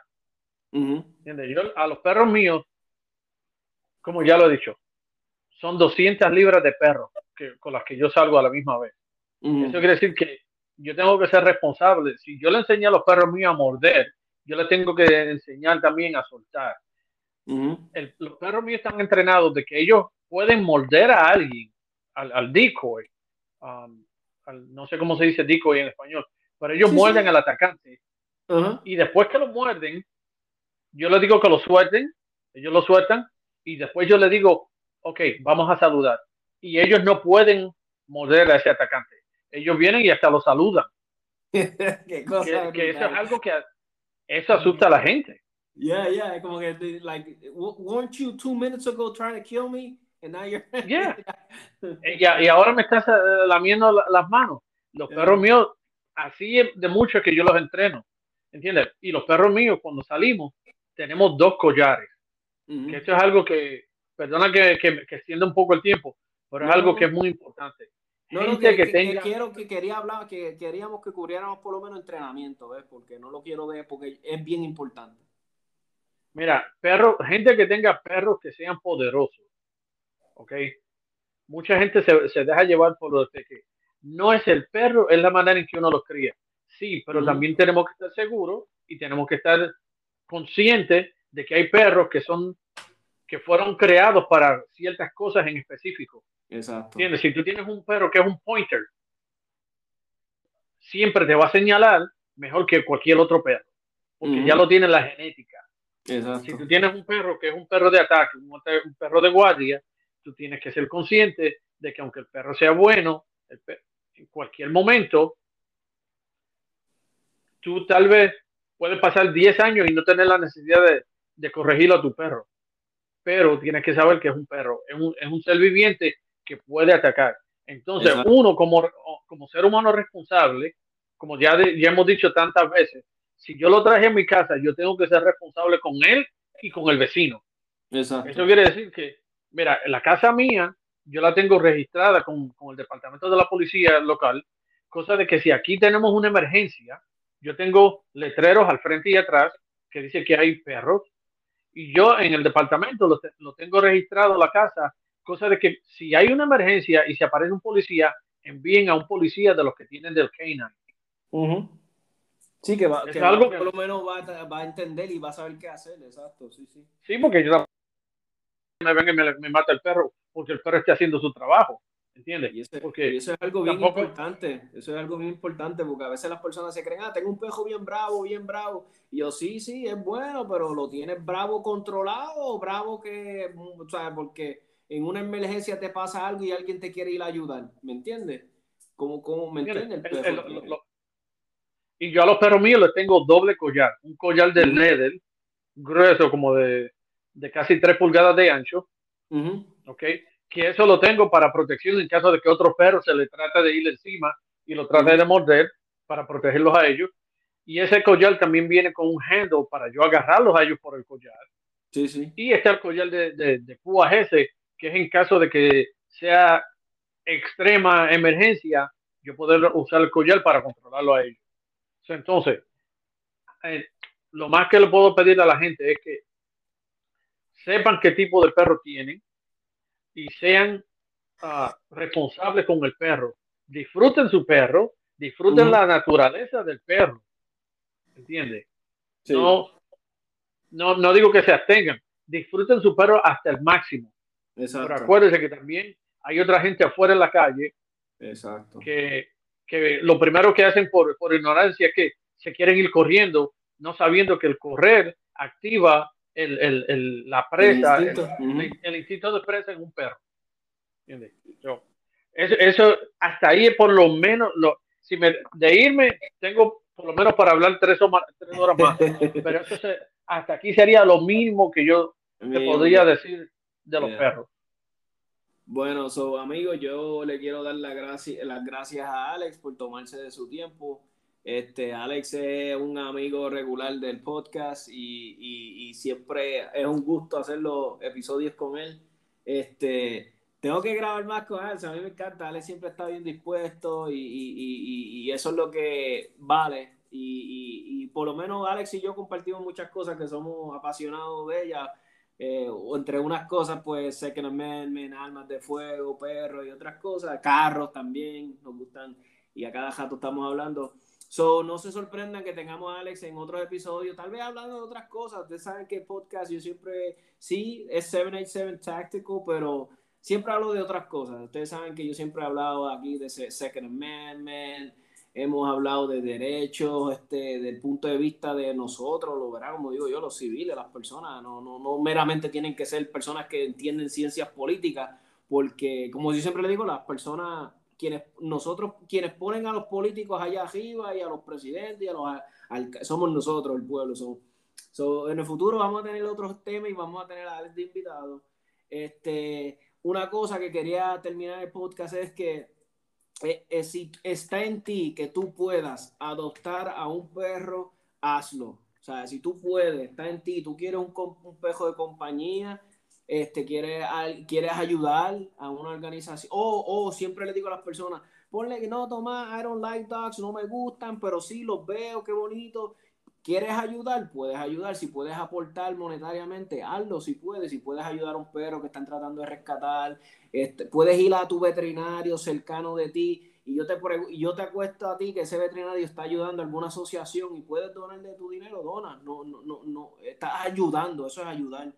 Ujú, ¿Entiendes? Yo a los perros míos, como ya lo he dicho, son 200 libras de perro que, con las que yo salgo a la misma vez. ujú. Eso quiere decir que yo tengo que ser responsable. Si yo le enseño a los perros míos a morder, yo les tengo que enseñar también a soltar. Ujú. El- los perros míos están entrenados de que ellos pueden morder a alguien, al, al decoy. um, al- no sé cómo se dice decoy en español, pero ellos Sí, muerden sí. al atacante Ajá. y después que lo muerden, yo les digo que lo suelten, ellos lo sueltan y después yo les digo, ok, vamos a saludar. Y ellos no pueden morder a ese atacante. Ellos vienen y hasta lo saludan. [laughs] Qué cosa Que, que eso es algo que eso asusta a la gente. Yeah, yeah, como que like weren't you two minutes ago trying to kill me and now you're [laughs] Yeah. [laughs] Y, ahora me estás eh, lamiendo la- las manos. Los Yeah. perros míos, así de mucho que yo los entreno. ¿Entiendes? Y los perros míos, cuando salimos, tenemos dos collares. Ujú. que esto es algo que, perdona que, que, que extienda un poco el tiempo, pero es algo que es muy importante. No, no, que, quiero que quería hablar, que queríamos que cubriéramos por lo menos entrenamiento, ¿ves? Porque no lo quiero ver, porque es bien importante. mira, perros, gente que tenga perros que sean poderosos, ¿ok? Mucha gente se, se deja llevar por lo de que no es el perro, es la manera en que uno los cría. Sí, pero también tenemos que estar seguros y tenemos que estar conscientes de que hay perros que son, que fueron creados para ciertas cosas en específico. Exacto. ¿Entiendes? Si tú tienes un perro que es un pointer, siempre te va a señalar mejor que cualquier otro perro, porque ya lo tiene en la genética. Exacto. Si tú tienes un perro que es un perro de ataque, un perro de guardia, tú tienes que ser consciente de que aunque el perro sea bueno, el en cualquier momento, tú tal vez puedes pasar 10 años y no tener la necesidad de, de corregirlo a tu perro. pero tienes que saber que es un perro, es un, es un ser viviente que puede atacar. Entonces, Exacto. uno como, como ser humano responsable, como ya, de- ya hemos dicho tantas veces, si yo lo traje a mi casa, yo tengo que ser responsable con él y con el vecino. Exacto. Eso quiere decir que, mira, la casa mía, yo la tengo registrada con, con el departamento de la policía local, cosa de que si aquí tenemos una emergencia, yo tengo letreros al frente y atrás que dice que hay perros, y yo en el departamento lo, lo tengo registrado la casa, cosa de que si hay una emergencia y se aparece un policía, envíen a un policía de los que tienen del K9. Ujú. Sí, que, va, Es que algo va- que- por lo menos va, a- va a entender y va a saber qué hacer, exacto, sí, sí. Sí, porque yo me venga y me, me mata el perro, porque el perro está haciendo su trabajo, ¿entiendes? Y eso, Porque y eso es algo bien tampoco- importante, eso es algo bien importante, porque a veces las personas se creen, ah, tengo un pejo bien bravo, bien bravo, y yo, sí, sí, es bueno, pero lo tienes bravo controlado, o bravo que, mm, o sea, porque en una emergencia te pasa algo y alguien te quiere ir a ayudar, ¿me entiendes? ¿Cómo, cómo me ¿Entiendes? entiende el El- perro? el- lo- lo- y yo a los perros míos les tengo doble collar, un collar de Ujú. leather, grueso como de, de casi 3 pulgadas de ancho, Ujú. ¿ok? Que eso lo tengo para protección en caso de que otro perro se le trate de ir encima y lo trate de morder para protegerlos a ellos. Y ese collar también viene con un handle para yo agarrarlos a ellos por el collar. Sí, sí. Y está el collar de, de, de púas ese, que es en caso de que sea extrema emergencia, yo poder usar el collar para controlarlo a ellos. Entonces, eh, lo más que le puedo pedir a la gente es que sepan qué tipo de perro tienen y sean ah, responsables con el perro. Disfruten su perro, disfruten la naturaleza del perro. ¿Entiendes? Sí. No, no, no digo que se abstengan, disfruten su perro hasta el máximo. Exacto. Pero acuérdense que también hay otra gente afuera en la calle Exacto. que, que lo primero que hacen por, por ignorancia es que se quieren ir corriendo, no sabiendo que el correr activa el, el- el- la presa, el, instinto. el- instinto de presa en un perro. ¿Entiendes? So, eso, eso, hasta ahí por lo menos, lo, si me, de irme, tengo por lo menos para hablar tres, o más- tres horas más, [laughs] pero eso se- hasta aquí sería lo mínimo que yo te podría decir de los Yeah. perros. Bueno, so, amigos, yo le quiero dar la gracia- las gracias a Alex por tomarse de su tiempo. Este, Alex es un amigo regular del podcast y, y- y siempre es un gusto hacer los episodios con él. Este, tengo que grabar más con Alex, a mí me encanta, Alex siempre está bien dispuesto y, y- eso es lo que vale. Y, por lo menos Alex y yo compartimos muchas cosas que somos apasionados de ellas. Eh, entre unas cosas, pues nos men, armas de fuego, perros y otras cosas, carros también nos gustan y a cada rato estamos hablando. So, no se sorprendan que tengamos a Alex en otros episodios, tal vez hablando de otras cosas. Ustedes saben que el podcast yo siempre, sí, es 787 Tactical, pero siempre hablo de otras cosas. Ustedes saben que yo siempre he hablado aquí de Second Amendment, hemos hablado de derechos, este, del punto de vista de nosotros, lo verán, como digo yo, los civiles, las personas, no, no, no meramente tienen que ser personas que entienden ciencias políticas, porque como yo siempre le digo, las personas, quienes, nosotros, quienes ponen a los políticos allá arriba y a los presidentes y a los, al- somos nosotros, el pueblo. So, so, en el futuro vamos a tener otros temas y vamos a tener a Alex de invitado. Este, una cosa que quería terminar el podcast es que eh, eh, si está en ti que tú puedas adoptar a un perro, hazlo. O sea, si tú puedes, está en ti, tú quieres un, un perro de compañía, este, quieres, quieres ayudar a una organización, o, o siempre le digo a las personas, ponle que no, Tomás, I don't like dogs, no me gustan, pero sí los veo, qué bonito. ¿Quieres ayudar? Puedes ayudar. Si puedes aportar monetariamente, hazlo si puedes. Si puedes ayudar a un perro que están tratando de rescatar, este, puedes ir a tu veterinario cercano de ti y yo te y yo te acuesto a ti que ese veterinario está ayudando a alguna asociación y puedes donarle tu dinero, dona. No, no, no, no, estás ayudando, eso es ayudar.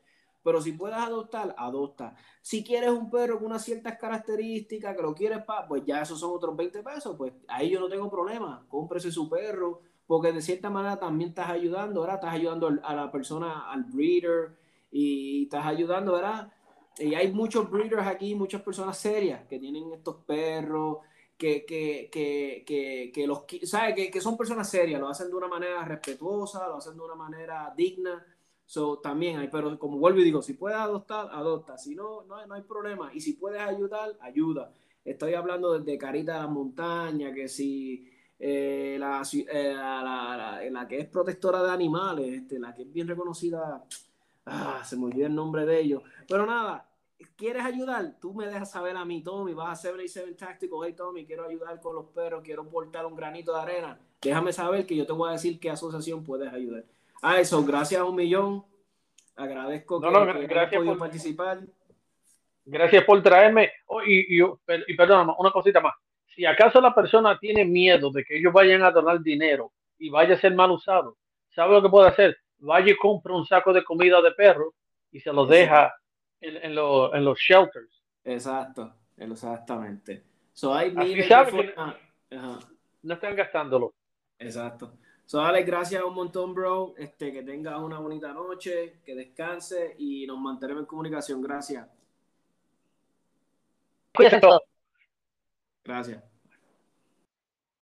Pero si puedes adoptar, adopta. Si quieres un perro con unas ciertas características, que lo quieres para, pues ya esos son otros 20 pesos, pues ahí yo no tengo problema. Cómprese su perro, porque de cierta manera también estás ayudando, ¿verdad? Estás ayudando a la persona, al breeder, y estás ayudando, ¿verdad? Y hay muchos breeders aquí, muchas personas serias que tienen estos perros, que, que, que, que, los, ¿sabe? Que, que son personas serias, lo hacen de una manera respetuosa, lo hacen de una manera digna. So, también hay, pero como vuelvo y digo, si puedes adoptar, adopta. Si no, no, no hay problema. Y si puedes ayudar, ayuda. Estoy hablando desde Carita de la Montaña, que si eh, la, eh, la, la, la, que es protectora de animales, este, la que es bien reconocida, ah, se me olvidó el nombre de ellos. Pero nada, ¿quieres ayudar? Tú me dejas saber a mí, Tommy, vas a 77 Tactical, hey Tommy, quiero ayudar con los perros, quiero portar un granito de arena. Déjame saber que yo te voy a decir qué asociación puedes ayudar. Ah, eso, gracias a un millón. Agradezco no, no, que, gracias podido por, participar. Gracias por traerme. Oh, y, y, y perdón, una cosita más. Si acaso la persona tiene miedo de que ellos vayan a donar dinero y vaya a ser mal usado, ¿sabe lo que puede hacer? Vaya y compra un saco de comida de perro y se lo deja en, en, lo, en los shelters. Exacto, exactamente. So, hay miles de que Ajá. no están gastándolo. Exacto. So, Alex, gracias un montón, bro. Este, que tengas una bonita noche, que descanse y nos mantenemos en comunicación. Gracias. Cuídense todos. Gracias.